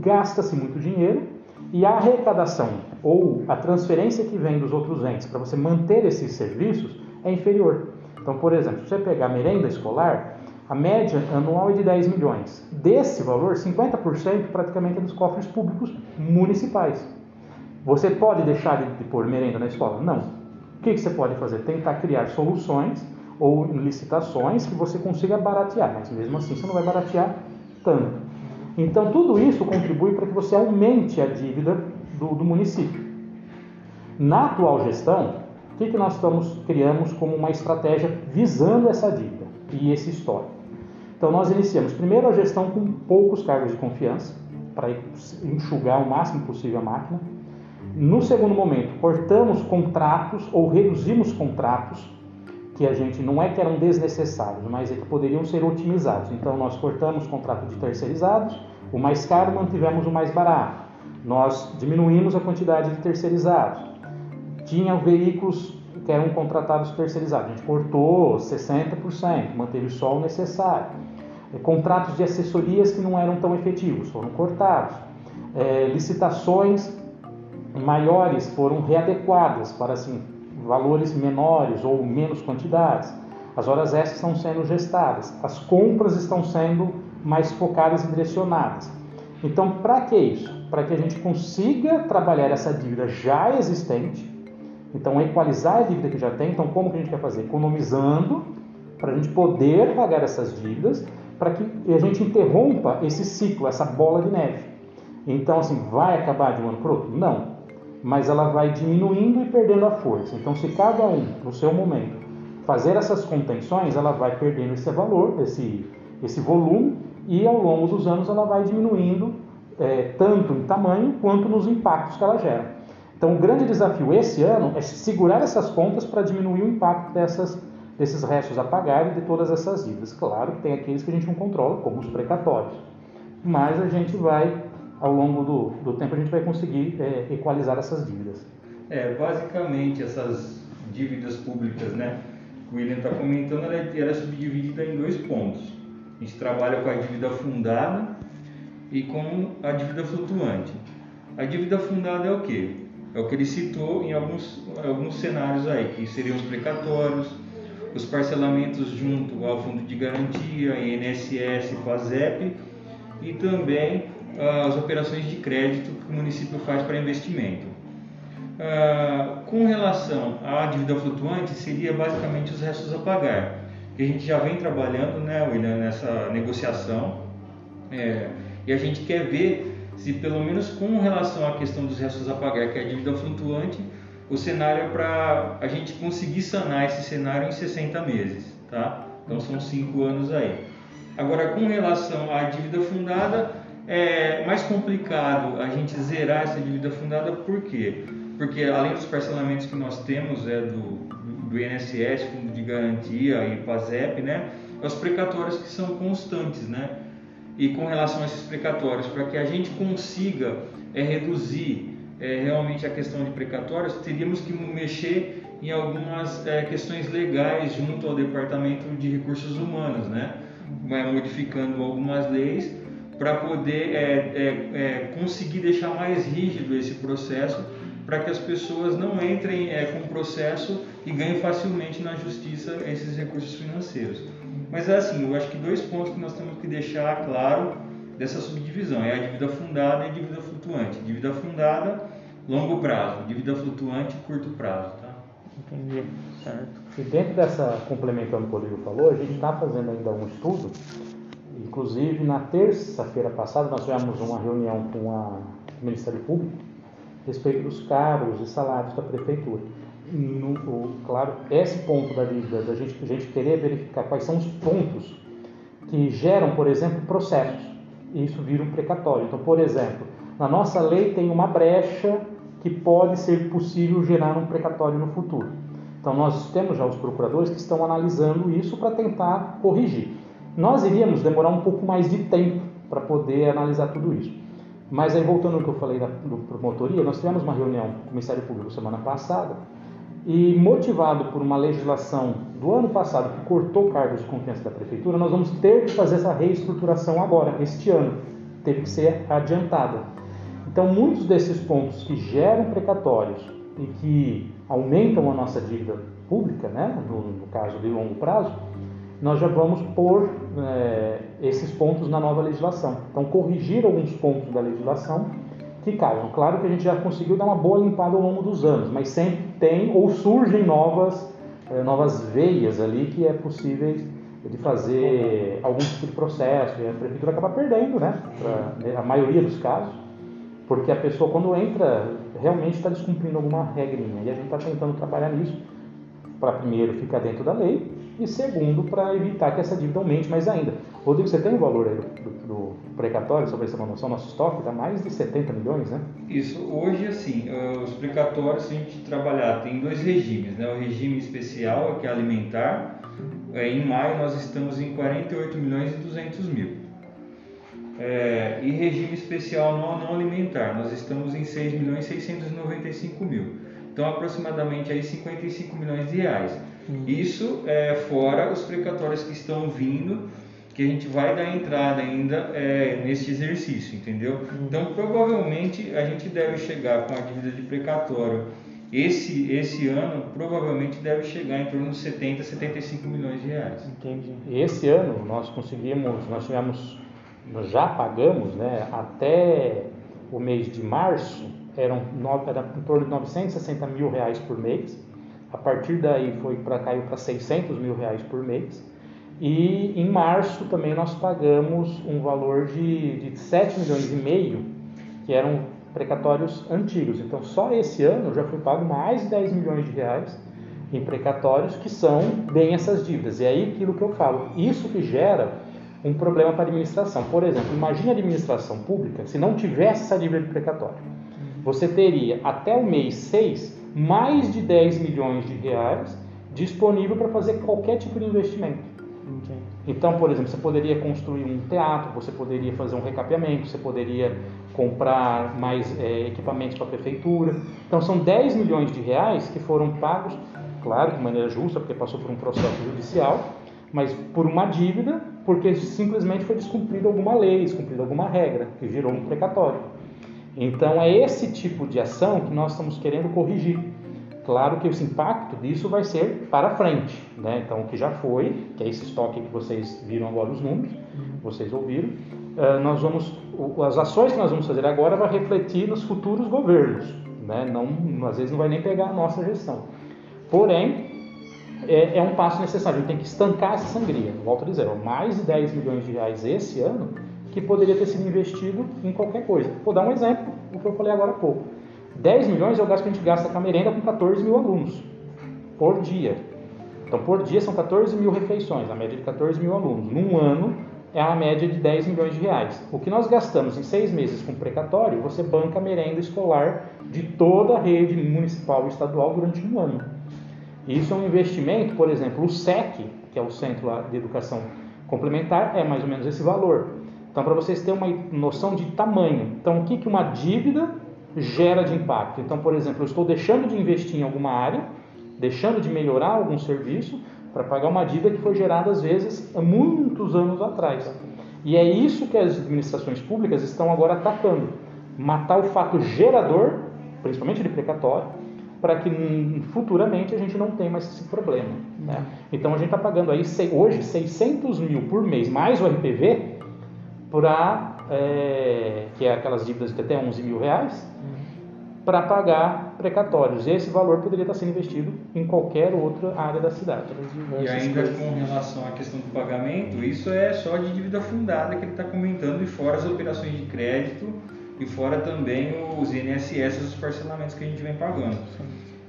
gasta-se muito dinheiro e a arrecadação ou a transferência que vem dos outros entes para você manter esses serviços é inferior. Então, por exemplo, se você pegar merenda escolar, a média anual é de 10 milhões. Desse valor, 50% praticamente é dos cofres públicos municipais. Você pode deixar de pôr merenda na escola? Não. O que você pode fazer? Tentar criar soluções ou licitações que você consiga baratear, mas mesmo assim você não vai baratear tanto. Então, tudo isso contribui para que você aumente a dívida do, do município. Na atual gestão, o que, que nós estamos criamos como uma estratégia visando essa dívida e esse histórico? Então, nós iniciamos primeiro a gestão com poucos cargos de confiança, para enxugar o máximo possível a máquina. No segundo momento, cortamos contratos ou reduzimos contratos que a gente não é que eram desnecessários, mas é que poderiam ser otimizados. Então nós cortamos contrato de terceirizados, o mais caro mantivemos o mais barato. Nós diminuímos a quantidade de terceirizados. Tinha veículos que eram contratados terceirizados, a gente cortou 60%, manteve só o necessário. É, contratos de assessorias que não eram tão efetivos foram cortados. É, licitações maiores foram readequadas para assim valores menores ou menos quantidades. As horas extras estão sendo gestadas, as compras estão sendo mais focadas e direcionadas. Então, para que isso? Para que a gente consiga trabalhar essa dívida já existente, então equalizar a dívida que já tem. Então, como que a gente vai fazer? Economizando para a gente poder pagar essas dívidas, para que a gente interrompa esse ciclo, essa bola de neve. Então, assim, vai acabar de um ano para outro? Não mas ela vai diminuindo e perdendo a força. Então, se cada um, no seu momento, fazer essas contenções, ela vai perdendo esse valor, esse, esse volume, e ao longo dos anos ela vai diminuindo é, tanto em tamanho quanto nos impactos que ela gera. Então, o grande desafio esse ano é segurar essas contas para diminuir o impacto dessas, desses restos a pagar e de todas essas dívidas. Claro que tem aqueles que a gente não controla, como os precatórios, mas a gente vai ao longo do, do tempo a gente vai conseguir é, equalizar essas dívidas. É, basicamente essas dívidas públicas, né, que o William está comentando, ela é, ela é subdividida em dois pontos. A gente trabalha com a dívida fundada e com a dívida flutuante. A dívida fundada é o quê? É o que ele citou em alguns, alguns cenários aí, que seriam os precatórios, os parcelamentos junto ao Fundo de Garantia, INSS, FASEP e também as operações de crédito que o município faz para investimento. Uh, com relação à dívida flutuante, seria basicamente os restos a pagar, que a gente já vem trabalhando, né, William, nessa negociação, é, e a gente quer ver se, pelo menos com relação à questão dos restos a pagar, que é a dívida flutuante, o cenário é para a gente conseguir sanar esse cenário em 60 meses, tá? Então são 5 anos aí. Agora, com relação à dívida fundada, é mais complicado a gente zerar essa dívida fundada, por quê? Porque além dos parcelamentos que nós temos é do, do INSS, Fundo de Garantia e PASEP, né? Os precatórios que são constantes, né? E com relação a esses precatórios, para que a gente consiga é, reduzir é, realmente a questão de precatórios, teríamos que mexer em algumas é, questões legais junto ao Departamento de Recursos Humanos, né? Modificando algumas leis para poder é, é, é, conseguir deixar mais rígido esse processo para que as pessoas não entrem é, com o processo e ganhem facilmente na justiça esses recursos financeiros. Mas é assim, eu acho que dois pontos que nós temos que deixar claro dessa subdivisão é a dívida fundada e a dívida flutuante. Dívida fundada, longo prazo, dívida flutuante, curto prazo. Tá? Entendi, certo. E dentro dessa, complementando o que o Rodrigo falou, a gente está fazendo ainda um estudo, inclusive na terça-feira passada nós tivemos uma reunião com a, Ministério Público a respeito dos cargos e salários da Prefeitura. No, claro, esse ponto da dívida, da gente, a gente querer verificar quais são os pontos que geram, por exemplo, processos, isso vira um precatório. Então, por exemplo, na nossa lei tem uma brecha que pode ser possível gerar um precatório no futuro. Então, nós temos já os procuradores que estão analisando isso para tentar corrigir. Nós iríamos demorar um pouco mais de tempo para poder analisar tudo isso. Mas aí, voltando ao que eu falei da promotoria, nós tivemos uma reunião com o Ministério Público semana passada e, motivado por uma legislação do ano passado que cortou cargos de confiança da Prefeitura, nós vamos ter que fazer essa reestruturação agora, este ano. Teve que ser adiantada. Então, muitos desses pontos que geram precatórios e que aumentam a nossa dívida pública, né, no, no caso de longo prazo, nós já vamos pôr é, esses pontos na nova legislação. Então, corrigir alguns pontos da legislação que. Claro que a gente já conseguiu dar uma boa limpada ao longo dos anos, mas sempre tem ou surgem novas, é, novas veias ali que é possível de fazer algum tipo de processo e a prefeitura acaba perdendo, né, pra, a maioria dos casos porque a pessoa, quando entra, realmente está descumprindo alguma regrinha. E a gente está tentando trabalhar nisso para, primeiro, ficar dentro da lei e, segundo, para evitar que essa dívida aumente mais ainda. Rodrigo, você tem o valor aí do, do, do precatório, sobre essa noção? Nosso estoque está mais de 70 milhões, né? Isso. Hoje, assim, eh, os precatórios, se a gente trabalhar, tem dois regimes, né? O regime especial, que é alimentar. Eh, em maio, nós estamos em 48 milhões e 200 mil é, e regime especial não, não alimentar, nós estamos em 6 milhões 695 mil. Então, aproximadamente aí 55 milhões de reais. Hum. Isso é fora os precatórios que estão vindo, que a gente vai dar entrada ainda é, neste exercício, entendeu? Hum. Então, provavelmente a gente deve chegar com a dívida de precatório esse, esse ano provavelmente deve chegar em torno de 70, 75 milhões de reais. Entendi. Esse ano nós conseguimos, nós tivemos nós já pagamos, né, até o mês de março, eram era em torno de 960 mil reais por mês. A partir daí foi para caiu para 600 mil reais por mês. E em março também nós pagamos um valor de, de 7 milhões e meio, que eram precatórios antigos. Então só esse ano já foi pago mais de 10 milhões de reais em precatórios que são bem essas dívidas. E aí aquilo que eu falo, isso que gera um problema para a administração. Por exemplo, imagine a administração pública se não tivesse essa dívida de precatório. Você teria até o mês 6 mais de 10 milhões de reais disponível para fazer qualquer tipo de investimento. Então, por exemplo, você poderia construir um teatro, você poderia fazer um recapeamento, você poderia comprar mais é, equipamentos para a prefeitura. Então, são 10 milhões de reais que foram pagos, claro, de maneira justa, porque passou por um processo judicial, mas por uma dívida, porque simplesmente foi descumprida alguma lei, descumprida alguma regra, que gerou um precatório. Então é esse tipo de ação que nós estamos querendo corrigir. Claro que esse impacto disso vai ser para frente, né? Então o que já foi, que é esse estoque que vocês viram agora os números, vocês ouviram, uh, nós vamos, as ações que nós vamos fazer agora vai refletir nos futuros governos, né? Não, às vezes não vai nem pegar a nossa gestão. Porém, é, é, um passo necessário. A gente tem que estancar essa sangria. Volto a dizer, mais de 10 milhões de reais esse ano que poderia ter sido investido em qualquer coisa. Vou dar um exemplo, o que eu falei agora há pouco. 10 milhões é o gasto que a gente gasta com a merenda com 14 mil alunos por dia. Então, por dia são 14 mil refeições, a média de 14 mil alunos. Num ano, é a média de 10 milhões de reais. O que nós gastamos em seis meses com precatório, você banca a merenda escolar de toda a rede municipal e estadual durante um ano. Isso é um investimento, por exemplo, o SEC, que é o Centro de Educação Complementar, é mais ou menos esse valor. Então, para vocês terem uma noção de tamanho. Então, o que, que uma dívida gera de impacto? Então, por exemplo, eu estou deixando de investir em alguma área, deixando de melhorar algum serviço para pagar uma dívida que foi gerada, às vezes, há muitos anos atrás. E é isso que as administrações públicas estão agora atacando. Matar o fato gerador principalmente de precatório, para que hum, futuramente a gente não tenha mais esse problema. Né? Então a gente está pagando aí hoje 600 mil por mês, mais o RPV, para é, que é aquelas dívidas de até 11 mil reais, para pagar precatórios. Esse valor poderia estar sendo investido em qualquer outra área da cidade. E ainda com relação à questão do pagamento, isso é só de dívida fundada que ele está comentando, e fora as operações de crédito, e fora também os INSS, os parcelamentos que a gente vem pagando.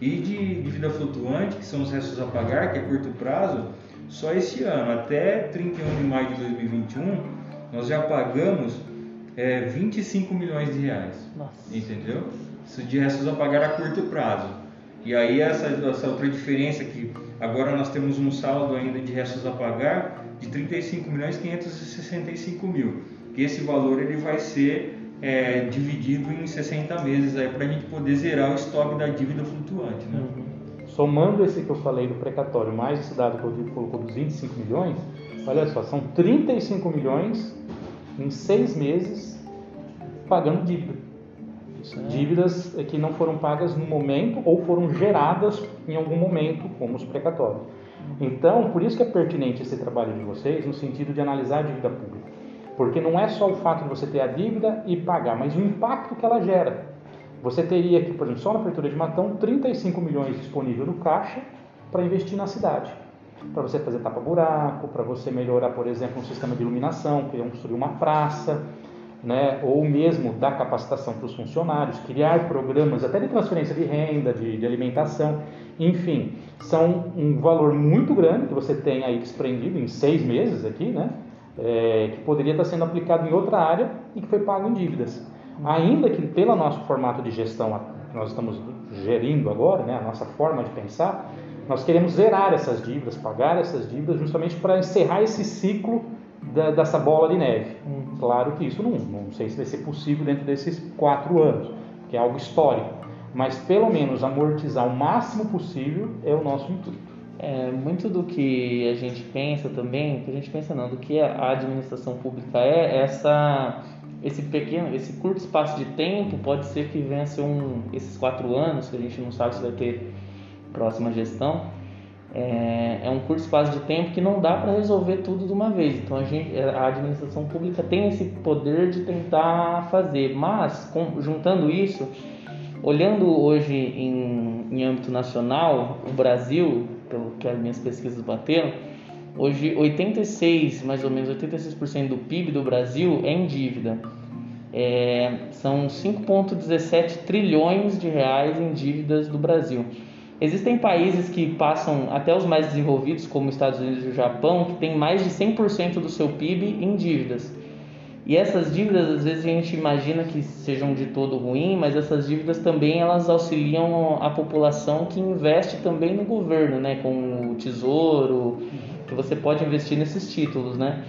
E de dívida flutuante, que são os restos a pagar, que é curto prazo, só esse ano, até 31 de maio de 2021, nós já pagamos é, 25 milhões de reais. Nossa. Entendeu? Isso de restos a pagar a curto prazo. E aí essa, essa outra diferença que agora nós temos um saldo ainda de restos a pagar de 35 milhões 565 mil. Que esse valor ele vai ser é, dividido em 60 meses aí para a gente poder zerar o estoque da dívida flutuante. Né? Uhum. Somando esse que eu falei do precatório, mais esse dado que eu colocou dos 25 milhões, olha só, são 35 milhões em seis meses pagando dívida. É. Dívidas que não foram pagas no momento ou foram geradas em algum momento, como os precatórios. Então, por isso que é pertinente esse trabalho de vocês, no sentido de analisar a dívida pública. Porque não é só o fato de você ter a dívida e pagar, mas o impacto que ela gera. Você teria aqui, por exemplo, só na abertura de Matão, 35 milhões disponível no caixa para investir na cidade. Para você fazer tapa-buraco, para você melhorar, por exemplo, um sistema de iluminação, construir uma praça, né? ou mesmo dar capacitação para os funcionários, criar programas até de transferência de renda, de, de alimentação, enfim, são um valor muito grande que você tem aí desprendido em seis meses aqui, né? é, que poderia estar sendo aplicado em outra área e que foi pago em dívidas. Ainda que pelo nosso formato de gestão que nós estamos gerindo agora, né, a nossa forma de pensar, nós queremos zerar essas dívidas, pagar essas dívidas, justamente para encerrar esse ciclo da, dessa bola de neve. Hum. Claro que isso não, não sei se vai ser possível dentro desses quatro anos, que é algo histórico, mas pelo menos amortizar o máximo possível é o nosso intuito. É, muito do que a gente pensa também, que a gente pensa não, do que a administração pública é, essa, esse pequeno, esse curto espaço de tempo, pode ser que venha a ser um, esses quatro anos, que a gente não sabe se vai ter próxima gestão, é, é um curto espaço de tempo que não dá para resolver tudo de uma vez. Então a, gente, a administração pública tem esse poder de tentar fazer, mas com, juntando isso, olhando hoje em, em âmbito nacional, o Brasil pelo que as minhas pesquisas bateram, hoje 86, mais ou menos 86% do PIB do Brasil é em dívida. É, são 5,17 trilhões de reais em dívidas do Brasil. Existem países que passam até os mais desenvolvidos, como os Estados Unidos e o Japão, que têm mais de 100% do seu PIB em dívidas. E essas dívidas, às vezes a gente imagina que sejam de todo ruim, mas essas dívidas também elas auxiliam a população que investe também no governo, né, com o tesouro, que você pode investir nesses títulos, né?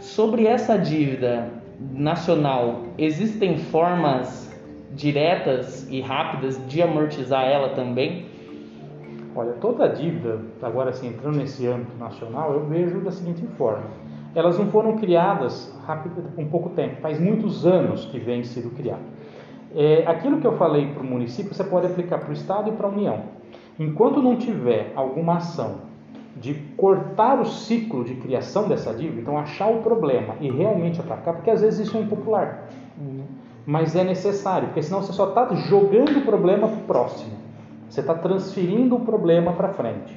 Sobre essa dívida nacional, existem formas diretas e rápidas de amortizar ela também? Olha, toda dívida, agora assim, entrando nesse âmbito nacional, eu vejo da seguinte forma elas não foram criadas rápido, com pouco tempo, faz muitos anos que vem sido criado. É, aquilo que eu falei para o município, você pode aplicar para o Estado e para a União. Enquanto não tiver alguma ação de cortar o ciclo de criação dessa dívida, então achar o problema e realmente atacar, porque às vezes isso é impopular, uhum. mas é necessário, porque senão você só está jogando o problema para o próximo, você está transferindo o problema para frente.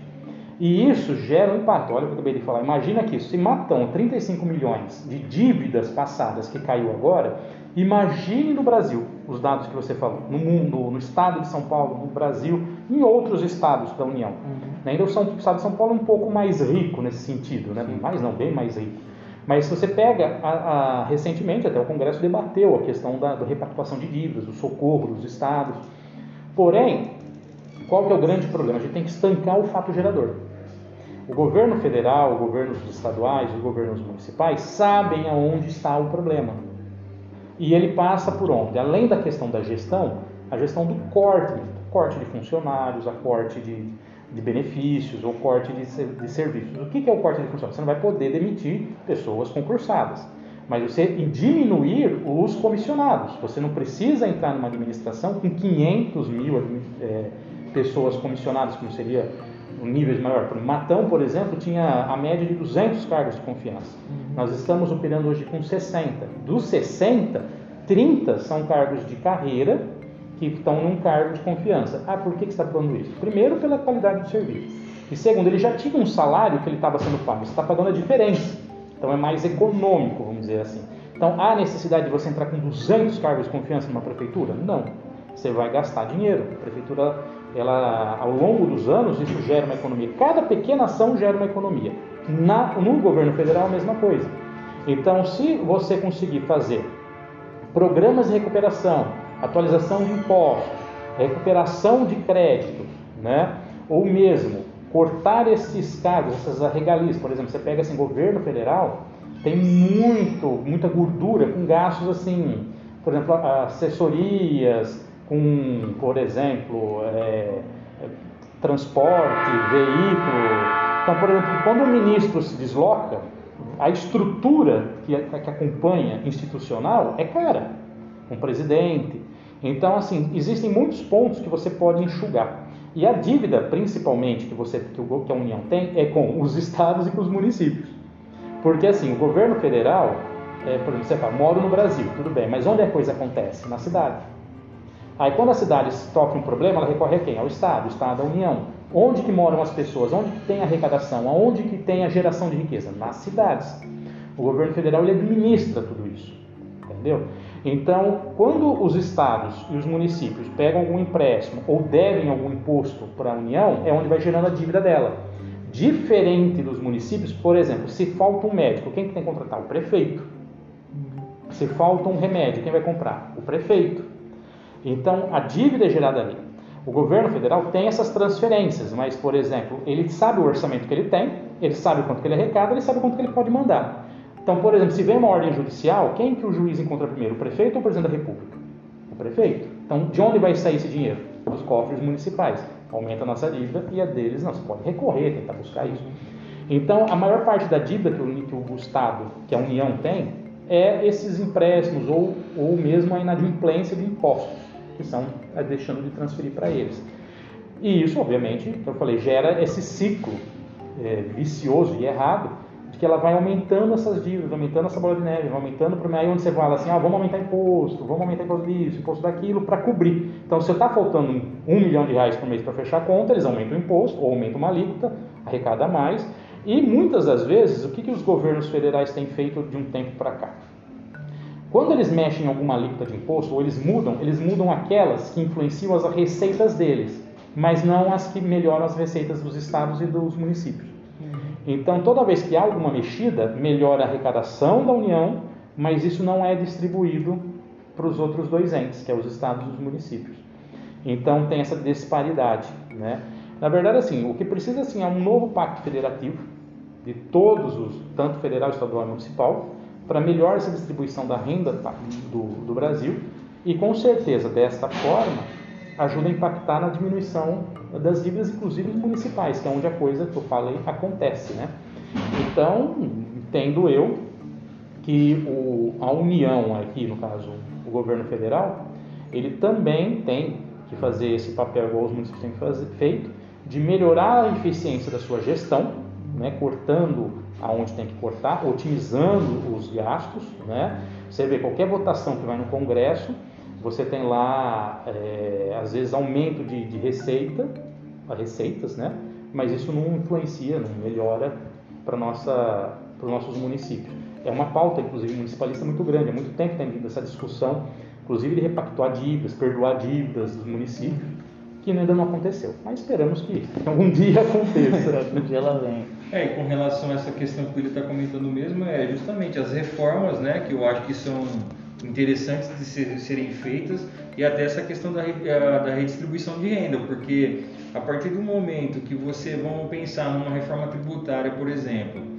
E isso gera um impacto. Olha o que eu acabei de falar. Imagina que se matam 35 milhões de dívidas passadas que caiu agora, imagine no Brasil os dados que você falou, no mundo, no estado de São Paulo, no Brasil, em outros estados da União. Uhum. Ainda o estado de São Paulo é um pouco mais rico nesse sentido, né? mais não, bem mais rico. Mas se você pega, a, a, recentemente até o Congresso debateu a questão da, da repactuação de dívidas, do socorro dos estados. Porém, qual que é o grande problema? A gente tem que estancar o fato gerador. O governo federal, os governos estaduais, os governos municipais sabem aonde está o problema. E ele passa por onde? Além da questão da gestão, a gestão do corte, corte de funcionários, a corte de, de benefícios ou corte de, de serviços. O que, é o corte de funcionários? Você não vai poder demitir pessoas concursadas. mas você diminuir os comissionados. Você não precisa entrar numa administração com 500 mil é, pessoas comissionadas, como seria um nível maior. Matão, por exemplo, tinha a média de 200 cargos de confiança. Uhum. Nós estamos operando hoje com 60. Dos 60, 30 são cargos de carreira que estão num cargo de confiança. Ah, por que, que você está falando isso? Primeiro, pela qualidade do serviço. E segundo, ele já tinha um salário que ele estava sendo pago. Você está pagando a diferença. Então é mais econômico, vamos dizer assim. Então há necessidade de você entrar com 200 cargos de confiança numa prefeitura? Não. Você vai gastar dinheiro. A prefeitura, ela, ao longo dos anos, isso gera uma economia. Cada pequena ação gera uma economia. Na, no governo federal, a mesma coisa. Então, se você conseguir fazer programas de recuperação, atualização de impostos, recuperação de crédito, né? ou mesmo cortar esses cargos, essas regalias, por exemplo, você pega assim, governo federal, tem muito, muita gordura com gastos assim, por exemplo, assessorias, com, por exemplo, é, transporte, veículo. Então, por exemplo, quando o ministro se desloca, a estrutura que, que acompanha institucional é cara, um presidente. Então, assim, existem muitos pontos que você pode enxugar. E a dívida, principalmente, que, você, que a União tem, é com os estados e com os municípios. Porque, assim, o governo federal, é, por exemplo, você fala, moro no Brasil, tudo bem, mas onde a coisa acontece? Na cidade. Aí, quando a cidade sofre um problema, ela recorre a quem? Ao Estado, o Estado, a União. Onde que moram as pessoas? Onde que tem arrecadação? Aonde que tem a geração de riqueza? Nas cidades. O governo federal ele administra tudo isso, entendeu? Então, quando os estados e os municípios pegam algum empréstimo ou devem algum imposto para a União, é onde vai gerando a dívida dela. Diferente dos municípios, por exemplo, se falta um médico, quem que tem que contratar? O prefeito. Se falta um remédio, quem vai comprar? O prefeito. Então, a dívida é gerada ali. O governo federal tem essas transferências, mas, por exemplo, ele sabe o orçamento que ele tem, ele sabe quanto que ele arrecada, ele sabe quanto que ele pode mandar. Então, por exemplo, se vem uma ordem judicial, quem que o juiz encontra primeiro, o prefeito ou o presidente da república? O prefeito. Então, de onde vai sair esse dinheiro? Dos cofres municipais. Aumenta a nossa dívida e a deles não. Você pode recorrer, tentar buscar isso. Então, a maior parte da dívida que o, que o Estado, que a União tem, é esses empréstimos ou, ou mesmo a inadimplência de impostos, que são é, deixando de transferir para eles. E isso, obviamente, que eu falei, gera esse ciclo é, vicioso e errado que ela vai aumentando essas dívidas, aumentando essa bola de neve, vai aumentando para aí onde você fala assim, ah, vamos aumentar imposto, vamos aumentar imposto disso, imposto daquilo, para cobrir. Então, se está faltando um milhão de reais por mês para fechar a conta, eles aumentam o imposto, ou aumentam uma alíquota, arrecada mais, e muitas das vezes, o que, que os governos federais têm feito de um tempo para cá? Quando eles mexem em alguma alíquota de imposto, ou eles mudam, eles mudam aquelas que influenciam as receitas deles, mas não as que melhoram as receitas dos estados e dos municípios. Então, toda vez que há alguma mexida, melhora a arrecadação da União, mas isso não é distribuído para os outros dois entes, que é os estados e os municípios. Então, tem essa disparidade. Né? Na verdade, assim, o que precisa assim, é um novo pacto federativo de todos os, tanto federal, estadual e municipal, para melhor essa distribuição da renda do, do Brasil e, com certeza, desta forma, ajuda a impactar na diminuição das dívidas, inclusive municipais, que é onde a coisa que eu falei acontece. Né? Então, entendo eu que o, a União, aqui no caso o governo federal, ele também tem que fazer esse papel, igual os municípios têm feito, de melhorar a eficiência da sua gestão, né, cortando aonde tem que cortar, otimizando os gastos. Né? Você vê qualquer votação que vai no Congresso, você tem lá, é, às vezes, aumento de, de receita, receitas, né? mas isso não influencia, não melhora para os nossos municípios. É uma pauta, inclusive, municipalista muito grande, há muito tempo tem vindo essa discussão, inclusive de repactuar dívidas, perdoar dívidas dos municípios, que ainda não aconteceu. Mas esperamos que algum dia aconteça. algum dia ela vem. É, e com relação a essa questão que ele está comentando mesmo, é justamente as reformas, né, que eu acho que são interessantes de ser, serem feitas e até essa questão da, da redistribuição de renda, porque a partir do momento que você, vamos pensar numa reforma tributária, por exemplo,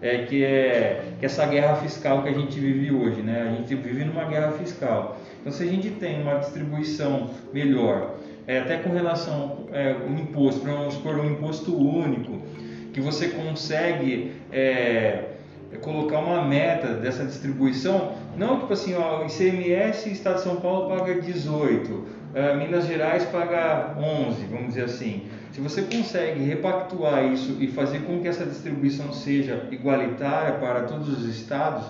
é, que é que essa guerra fiscal que a gente vive hoje, né? A gente vive numa guerra fiscal. Então, se a gente tem uma distribuição melhor, é, até com relação ao é, imposto, vamos supor um imposto único, que você consegue é, é colocar uma meta dessa distribuição, não tipo assim, ó, ICMS Estado de São Paulo paga 18, uh, Minas Gerais paga 11, vamos dizer assim. Se você consegue repactuar isso e fazer com que essa distribuição seja igualitária para todos os estados,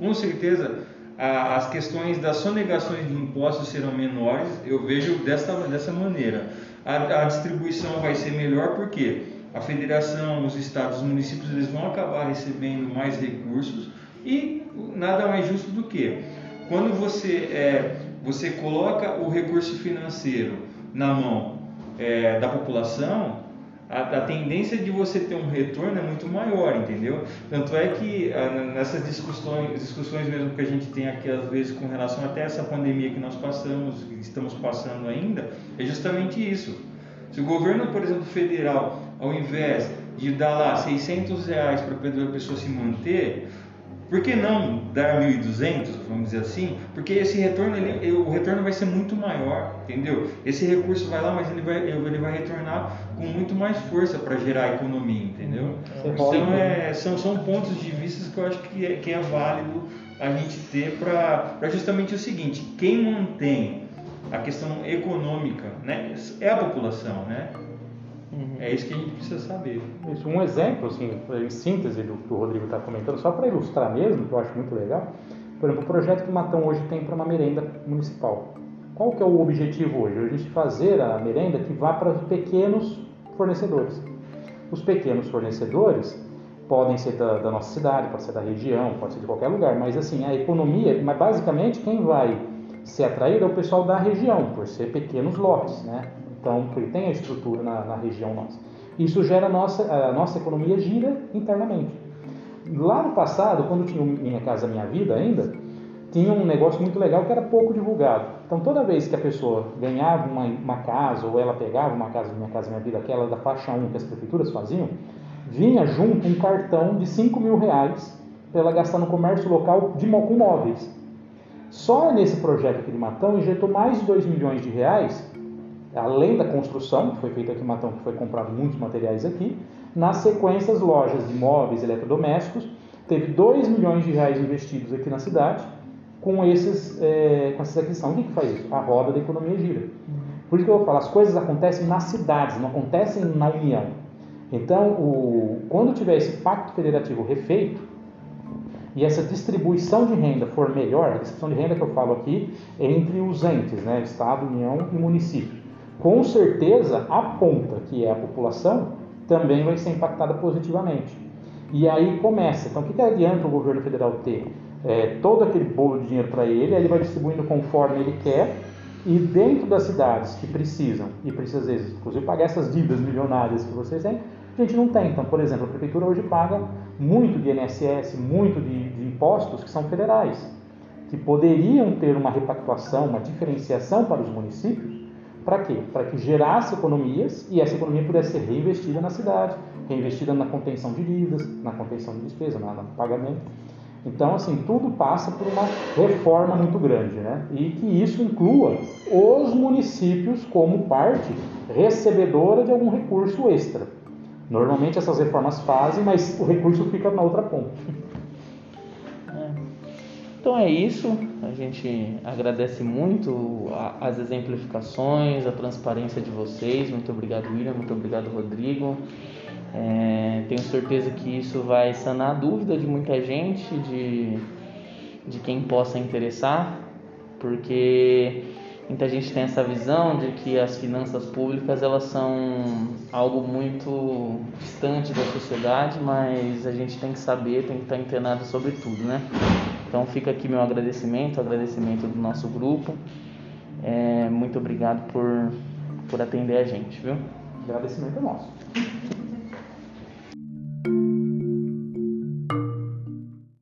com certeza a, as questões das sonegações de impostos serão menores. Eu vejo dessa, dessa maneira. A, a distribuição vai ser melhor porque a federação, os estados, os municípios, eles vão acabar recebendo mais recursos e nada mais justo do que quando você, é, você coloca o recurso financeiro na mão é, da população, a, a, tendência de você ter um retorno é muito maior, entendeu? Tanto é que a, nessas discussões, discussões mesmo que a gente tem aqui às vezes com relação até essa pandemia que nós passamos, estamos passando ainda, é justamente isso. Se o governo, por exemplo, federal, ao invés de dar lá 600 reais para a pessoa se manter, por que não dar 1.200, vamos dizer assim? Porque esse retorno, ele, o retorno vai ser muito maior, entendeu? Esse recurso vai lá, mas ele vai, ele vai retornar com muito mais força para gerar economia, entendeu? Então, é, são, são pontos de vista que eu acho que é, que é válido a gente ter para justamente o seguinte, quem mantém a questão econômica, né, é a população, né? Uhum. É isso que a gente precisa saber. Isso, um exemplo, assim, em síntese do que o Rodrigo está comentando, só para ilustrar mesmo, que eu acho muito legal. Por exemplo, o projeto que o Matão hoje tem para uma merenda municipal. Qual que é o objetivo hoje? A gente fazer a merenda que vá para os pequenos fornecedores. Os pequenos fornecedores podem ser da, da, nossa cidade, pode ser da região, pode ser de qualquer lugar, mas assim, a economia, mas basicamente quem vai atraído é o pessoal da região, por ser pequenos lotes, né? Então, porque tem a estrutura na, na região nossa. Isso gera a nossa, a nossa economia gira internamente. Lá no passado, quando tinha Minha Casa Minha Vida ainda, tinha um negócio muito legal que era pouco divulgado. Então, toda vez que a pessoa ganhava uma, uma casa ou ela pegava uma casa Minha Casa Minha Vida, aquela da faixa 1 que as prefeituras faziam, vinha junto um cartão de 5 mil reais para ela gastar no comércio local de, com móveis. Só nesse projeto aqui de Matão injetou mais de 2 milhões de reais além da construção, que foi feita aqui em Matão, que foi comprado muitos materiais aqui, nas sequências lojas de móveis eletrodomésticos, teve 2 milhões de reais investidos aqui na cidade com, esses, é, com essas aquisições. O que, que faz isso? A roda da economia gira. Por isso que eu falar, as coisas acontecem nas cidades, não acontecem na União. Então, o, quando tiver esse pacto federativo refeito, e essa distribuição de renda for melhor, a distribuição de renda que eu falo aqui entre os entes, né, Estado, União e município com certeza a ponta, que é a população, também vai ser impactada positivamente. E aí começa. Então, o que, que adianta o governo federal ter é, todo aquele bolo de dinheiro para ele, ele vai distribuindo conforme ele quer, e dentro das cidades que precisam, e precisa às vezes, inclusive, pagar essas dívidas milionárias que vocês têm, a gente não tem. Então, por exemplo, a prefeitura hoje paga muito de INSS, muito de impostos que são federais, que poderiam ter uma repactuação, uma diferenciação para os municípios, para quê? Para que gerasse economias e essa economia pudesse ser reinvestida na cidade, reinvestida na contenção de dívidas, na contenção de despesa, no pagamento. Então, assim, tudo passa por uma reforma muito grande, né? E que isso inclua os municípios como parte recebedora de algum recurso extra. Normalmente essas reformas fazem, mas o recurso fica na outra ponta. Então é isso, a gente agradece muito as exemplificações, a transparência de vocês. Muito obrigado, William, muito obrigado, Rodrigo. É, tenho certeza que isso vai sanar a dúvida de muita gente, de, de quem possa interessar, porque muita gente tem essa visão de que as finanças públicas elas são algo muito distante da sociedade, mas a gente tem que saber, tem que estar antenado sobre tudo, né? Então fica aqui meu agradecimento, agradecimento do nosso grupo. É, muito obrigado por, por atender a gente, viu? Agradecimento é nosso.